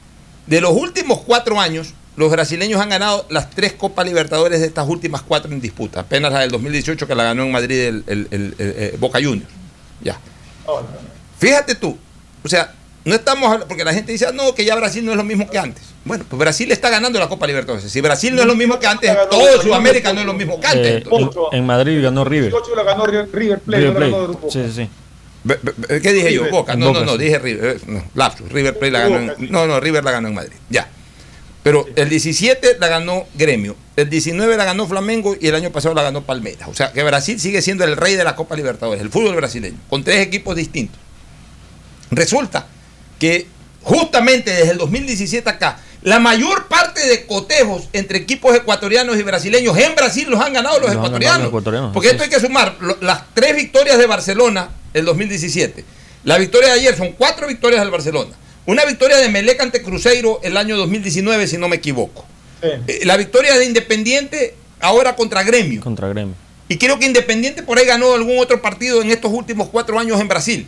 de los últimos cuatro años, los brasileños han ganado las tres Copas Libertadores de estas últimas cuatro en disputa. Apenas la del 2018 que la ganó en Madrid el, eh, Boca Juniors. Ya. Fíjate tú, o sea, no estamos hablando, porque la gente dice, ah, no, que ya Brasil no es lo mismo que antes. Bueno, pues Brasil está ganando la Copa Libertadores. Si Brasil no es lo mismo que antes, todo Sudamérica no es lo mismo que antes. Eh, en, Madrid ganó River. River Plate. Sí, sí. ¿Qué dije yo? Boca. No, no, no, dije River. Eh, no, lapsus. River Plate la ganó en, No, no, River la ganó en Madrid. Ya. Pero el 17 la ganó Gremio, el 19 la ganó Flamengo y el año pasado la ganó Palmeiras. O sea que Brasil sigue siendo el rey de la Copa Libertadores, el fútbol brasileño, con tres equipos distintos. Resulta que justamente desde el 2017 acá, la mayor parte de cotejos entre equipos ecuatorianos y brasileños en Brasil los han ganado los, ecuatorianos. Porque esto hay que sumar las tres victorias de Barcelona el 2017. La victoria de ayer son cuatro victorias del Barcelona. Una victoria de Melec ante Cruzeiro el año 2019, si no me equivoco. Eh, la victoria de Independiente ahora contra Gremio. Contra Gremio. Y creo que Independiente por ahí ganó algún otro partido en estos últimos cuatro años en Brasil.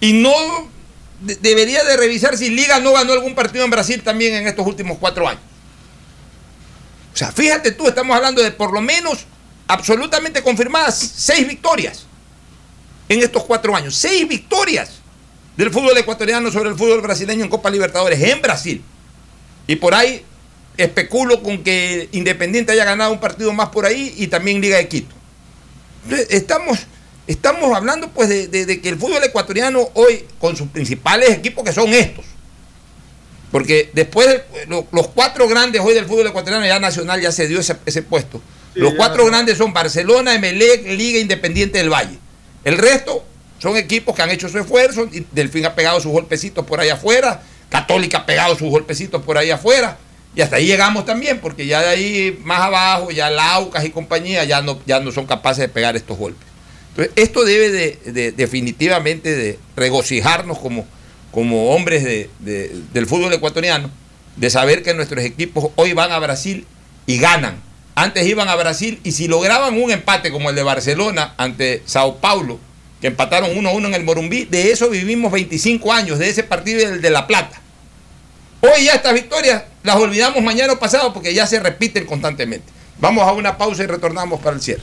Y no debería de revisar si Liga no ganó algún partido en Brasil también en estos últimos cuatro años. O sea, fíjate tú, estamos hablando de por lo menos absolutamente confirmadas seis victorias en estos cuatro años. Seis victorias del fútbol ecuatoriano sobre el fútbol brasileño en Copa Libertadores en Brasil. Y por ahí especulo con que Independiente haya ganado un partido más por ahí y también Liga de Quito. estamos, estamos hablando pues de, que el fútbol ecuatoriano hoy, con sus principales equipos que son estos, porque después de, los cuatro grandes hoy del fútbol ecuatoriano, ya Nacional ya se dio ese, puesto. los cuatro grandes son Barcelona, Emelec, Liga Independiente del Valle. El resto son equipos que han hecho su esfuerzo. Y Delfín ha pegado sus golpecitos por ahí afuera. Católica ha pegado sus golpecitos por ahí afuera. Y hasta ahí llegamos también, porque ya de ahí más abajo, ya Laucas y compañía ya no, ya no son capaces de pegar estos golpes. Entonces, esto debe de, definitivamente de regocijarnos como, hombres del fútbol ecuatoriano, de saber que nuestros equipos hoy van a Brasil y ganan. Antes iban a Brasil y si lograban un empate como el de Barcelona ante Sao Paulo, que empataron 1-1 en el Morumbí, de eso vivimos 25 años, de ese partido del de La Plata. Hoy ya estas victorias las olvidamos mañana o pasado porque ya se repiten constantemente. Vamos a una pausa y retornamos para el cierre.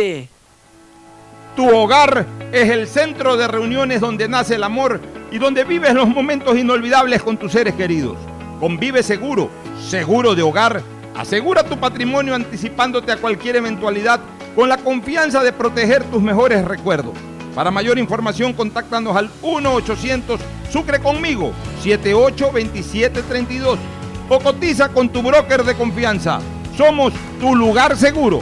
tu hogar es el centro de reuniones donde nace el amor y donde vives los momentos inolvidables con tus seres queridos. Convive seguro, seguro de hogar. Asegura tu patrimonio anticipándote a cualquier eventualidad con la confianza de proteger tus mejores recuerdos. Para mayor información, contáctanos al 1-800 Sucre conmigo 782732 o cotiza con tu broker de confianza. Somos tu lugar seguro.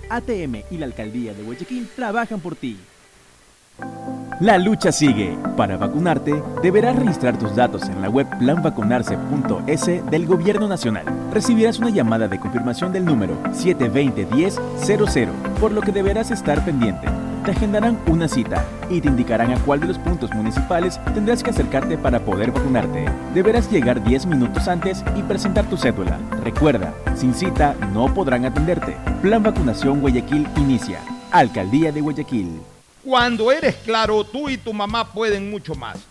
ATM y la Alcaldía de Guayaquil trabajan por ti. La lucha sigue. Para vacunarte, deberás registrar tus datos en la web planvacunarse.es del Gobierno Nacional. Recibirás una llamada de confirmación del número 720-1000, por lo que deberás estar pendiente. Te agendarán una cita y te indicarán a cuál de los puntos municipales tendrás que acercarte para poder vacunarte. Deberás llegar 10 minutos antes y presentar tu cédula. Recuerda, sin cita no podrán atenderte. Plan Vacunación Guayaquil inicia. Alcaldía de Guayaquil. Cuando eres claro, tú y tu mamá pueden mucho más.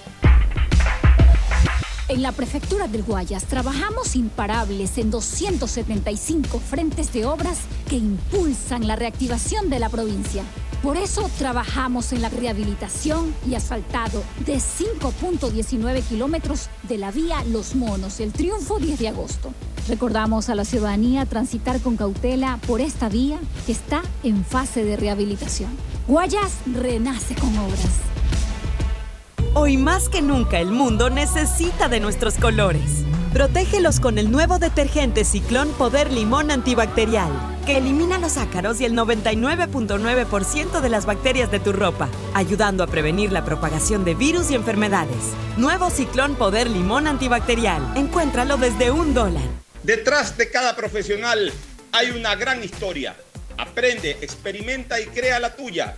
En la Prefectura del Guayas trabajamos imparables en 275 frentes de obras que impulsan la reactivación de la provincia. Por eso trabajamos en la rehabilitación y asfaltado de 5.19 kilómetros de la vía Los Monos, el triunfo 10 de agosto. Recordamos a la ciudadanía transitar con cautela por esta vía que está en fase de rehabilitación. Guayas renace con obras. Hoy más que nunca el mundo necesita de nuestros colores. Protégelos con el nuevo detergente Ciclón Poder Limón Antibacterial, que elimina los ácaros y el 99.9% de las bacterias de tu ropa, ayudando a prevenir la propagación de virus y enfermedades. Nuevo Ciclón Poder Limón Antibacterial. Encuéntralo desde un dólar. Detrás de cada profesional hay una gran historia. Aprende, experimenta y crea la tuya.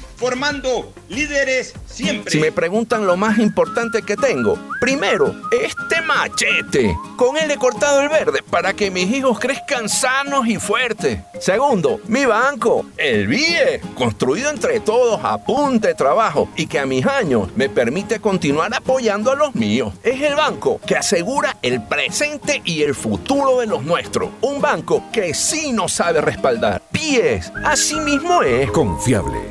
formando líderes siempre. Si me preguntan lo más importante que tengo, primero, este machete. Con él he cortado el verde para que mis hijos crezcan sanos y fuertes. Segundo, mi banco, el BIE, construido entre todos a punta de trabajo y que a mis años me permite continuar apoyando a los míos. Es el banco que asegura el presente y el futuro de los nuestros. Un banco que sí nos sabe respaldar. BIES, así mismo es. Confiable.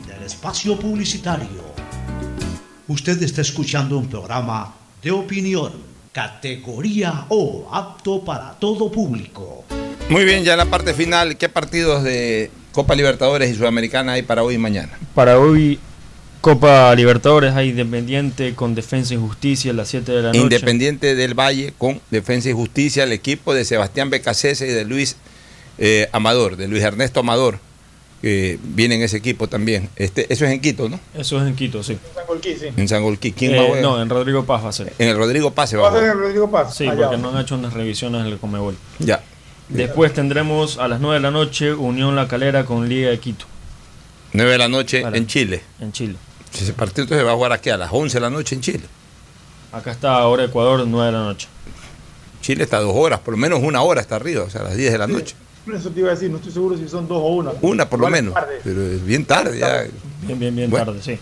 espacio publicitario. Usted está escuchando un programa de opinión, categoría O, apto para todo público. Muy bien, ya en la parte final, ¿qué partidos de Copa Libertadores y Sudamericana hay para hoy y mañana? Para hoy, Copa Libertadores hay Independiente con Defensa y Justicia a las 7 de la noche. Independiente del Valle con Defensa y Justicia, el equipo de Sebastián Becasese y de Luis eh, Amador, de Luis Ernesto Amador, que viene en ese equipo también. Este, eso es en Quito, ¿no? Eso es en Quito, sí. En Sangolquí, sí. En Sangolquí. ¿Quién Eh, va a no, en Rodrigo Paz va a ser. En el Rodrigo Paz se va ¿Va a ser jugar. en Rodrigo Paz? Sí, Allá. porque no han hecho unas revisiones del Comebol. Ya. Después tendremos a las 9 de la noche Unión La Calera con Liga de Quito. 9 de la noche en Chile. En Chile. Si ese partido entonces va a jugar aquí a las 11 de la noche en Chile. Acá está ahora Ecuador, 9 de la noche. Chile está a dos horas, por lo menos una hora está arriba, o sea, a las 10 de la noche. Eso te iba a decir, no estoy seguro si son dos o una. Una por lo menos. tarde. Pero es bien tarde ya. Bien, bien, bien Bueno. tarde, sí.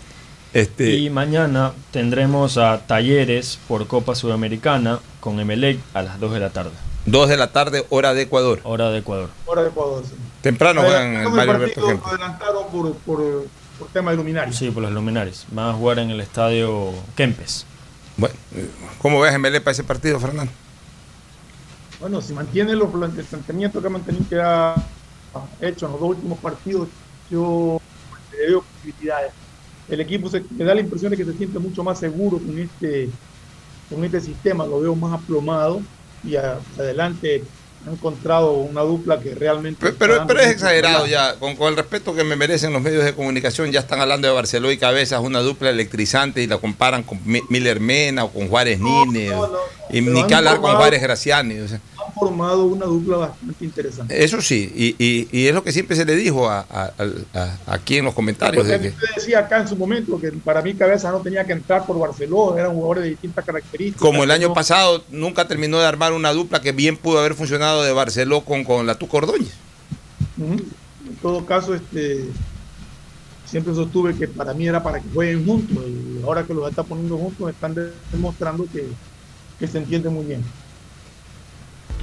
Este, Y mañana tendremos a Talleres por Copa Sudamericana con Emelec a las 2 de la tarde. 2 de la tarde, hora de Ecuador. Hora de Ecuador. Hora de Ecuador, sí. Temprano juegan en el Mario partido, Alberto. Lo adelantaron por, por, por tema de luminaria. Sí, por los luminares. Van a jugar en el estadio Kempes. Bueno, eh, ¿cómo ves Emelec para ese partido, Fernando? Bueno, si mantiene los plan- el planteamiento que ha mantenido que ha hecho en los dos últimos partidos, yo le veo posibilidades. El equipo se, me da la impresión de que se siente mucho más seguro con este, con este sistema, lo veo más aplomado y adelante ha encontrado una dupla que realmente... Pero, pero, pero es exagerado ya, con, con el respeto que me merecen los medios de comunicación, ya están hablando de Barceló y Cabezas, una dupla electrizante y la comparan con Mi- Miller Mena o con Juárez Nine, y ni que hablar con Juárez Graciani. o sea. Han formado una dupla bastante interesante. Eso sí, y, y- y es lo que siempre se le dijo a, a- a- a- aquí en los comentarios. Porque de que- decía acá en su momento que para mí Cabeza no tenía que entrar por Barcelona, eran jugadores de distintas características. como el año No- pasado nunca terminó de armar una dupla que bien pudo haber funcionado de Barceló con, con la Tuca Ordóñez. Ujú. todo caso, este, siempre sostuve que para mí era para que jueguen juntos y ahora que los está poniendo juntos están demostrando que, que se entienden muy bien.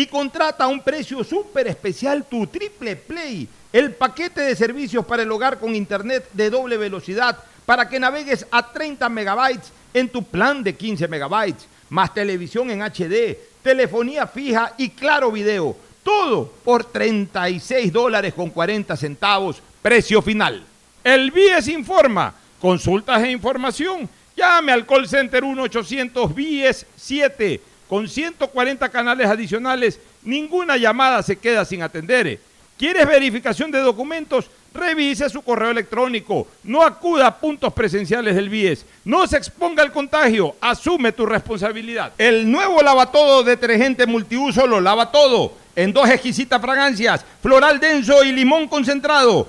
y contrata a un precio súper especial tu Triple Play, el paquete de servicios para el hogar con internet de doble velocidad para que navegues a 30 megabytes en tu plan de 15 megabytes, más televisión en HD, telefonía fija y claro video. Todo por 36 dólares con 40 centavos, precio final. El BIES informa Consultas e información. Llame al call center 1-800-BIES-7 con 140 canales adicionales. Ninguna llamada se queda sin atender. ¿Quieres verificación de documentos? Revise su correo electrónico. No acuda a puntos presenciales del BIES. No se exponga al contagio. Asume tu responsabilidad. El nuevo lavatodo detergente multiuso lo lava todo. En dos exquisitas fragancias, floral denso y limón concentrado.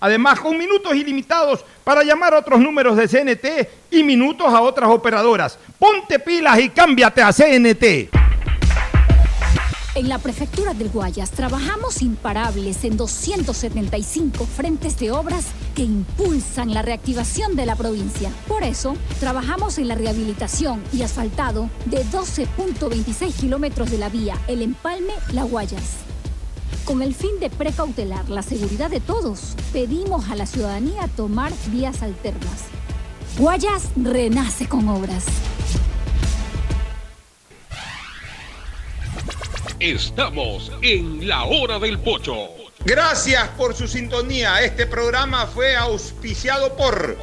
Además, con minutos ilimitados para llamar a otros números de CNT y minutos a otras operadoras. Ponte pilas y cámbiate a CNT. En la prefectura del Guayas trabajamos imparables en 275 frentes de obras que impulsan la reactivación de la provincia. Por eso, trabajamos en la rehabilitación y asfaltado de 12.26 kilómetros de la vía El Empalme La Guayas. Con el fin de precautelar la seguridad de todos, pedimos a la ciudadanía tomar vías alternas. Guayas renace con obras. Estamos en la hora del pocho. Gracias por su sintonía. Este programa fue auspiciado por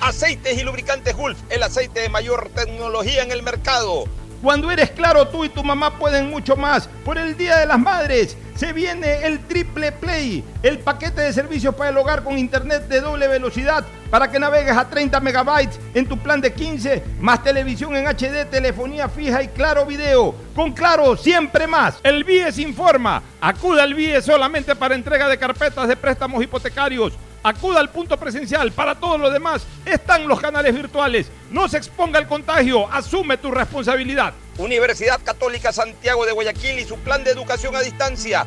Aceites y lubricantes Gulf, el aceite de mayor tecnología en el mercado. Cuando eres claro, tú y tu mamá pueden mucho más. Por el Día de las Madres se viene el Triple Play, el paquete de servicios para el hogar con internet de doble velocidad para que navegues a 30 megabytes en tu plan de 15, más televisión en HD, telefonía fija y claro video. Con claro, siempre más. El BIES informa. Acuda al BIES solamente para entrega de carpetas de préstamos hipotecarios. Acuda al punto presencial. Para todo lo demás están los canales virtuales. No se exponga al contagio. Asume tu responsabilidad. Universidad Católica Santiago de Guayaquil y su plan de educación a distancia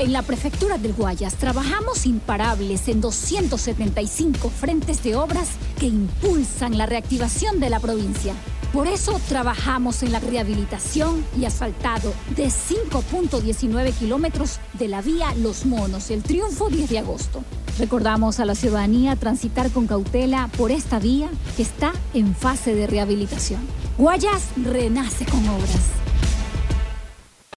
En la prefectura del Guayas trabajamos imparables en 275 frentes de obras que impulsan la reactivación de la provincia. Por eso trabajamos en la rehabilitación y asfaltado de 5.19 kilómetros de la vía Los Monos, el triunfo 10 de agosto. Recordamos a la ciudadanía transitar con cautela por esta vía que está en fase de rehabilitación. Guayas renace con obras.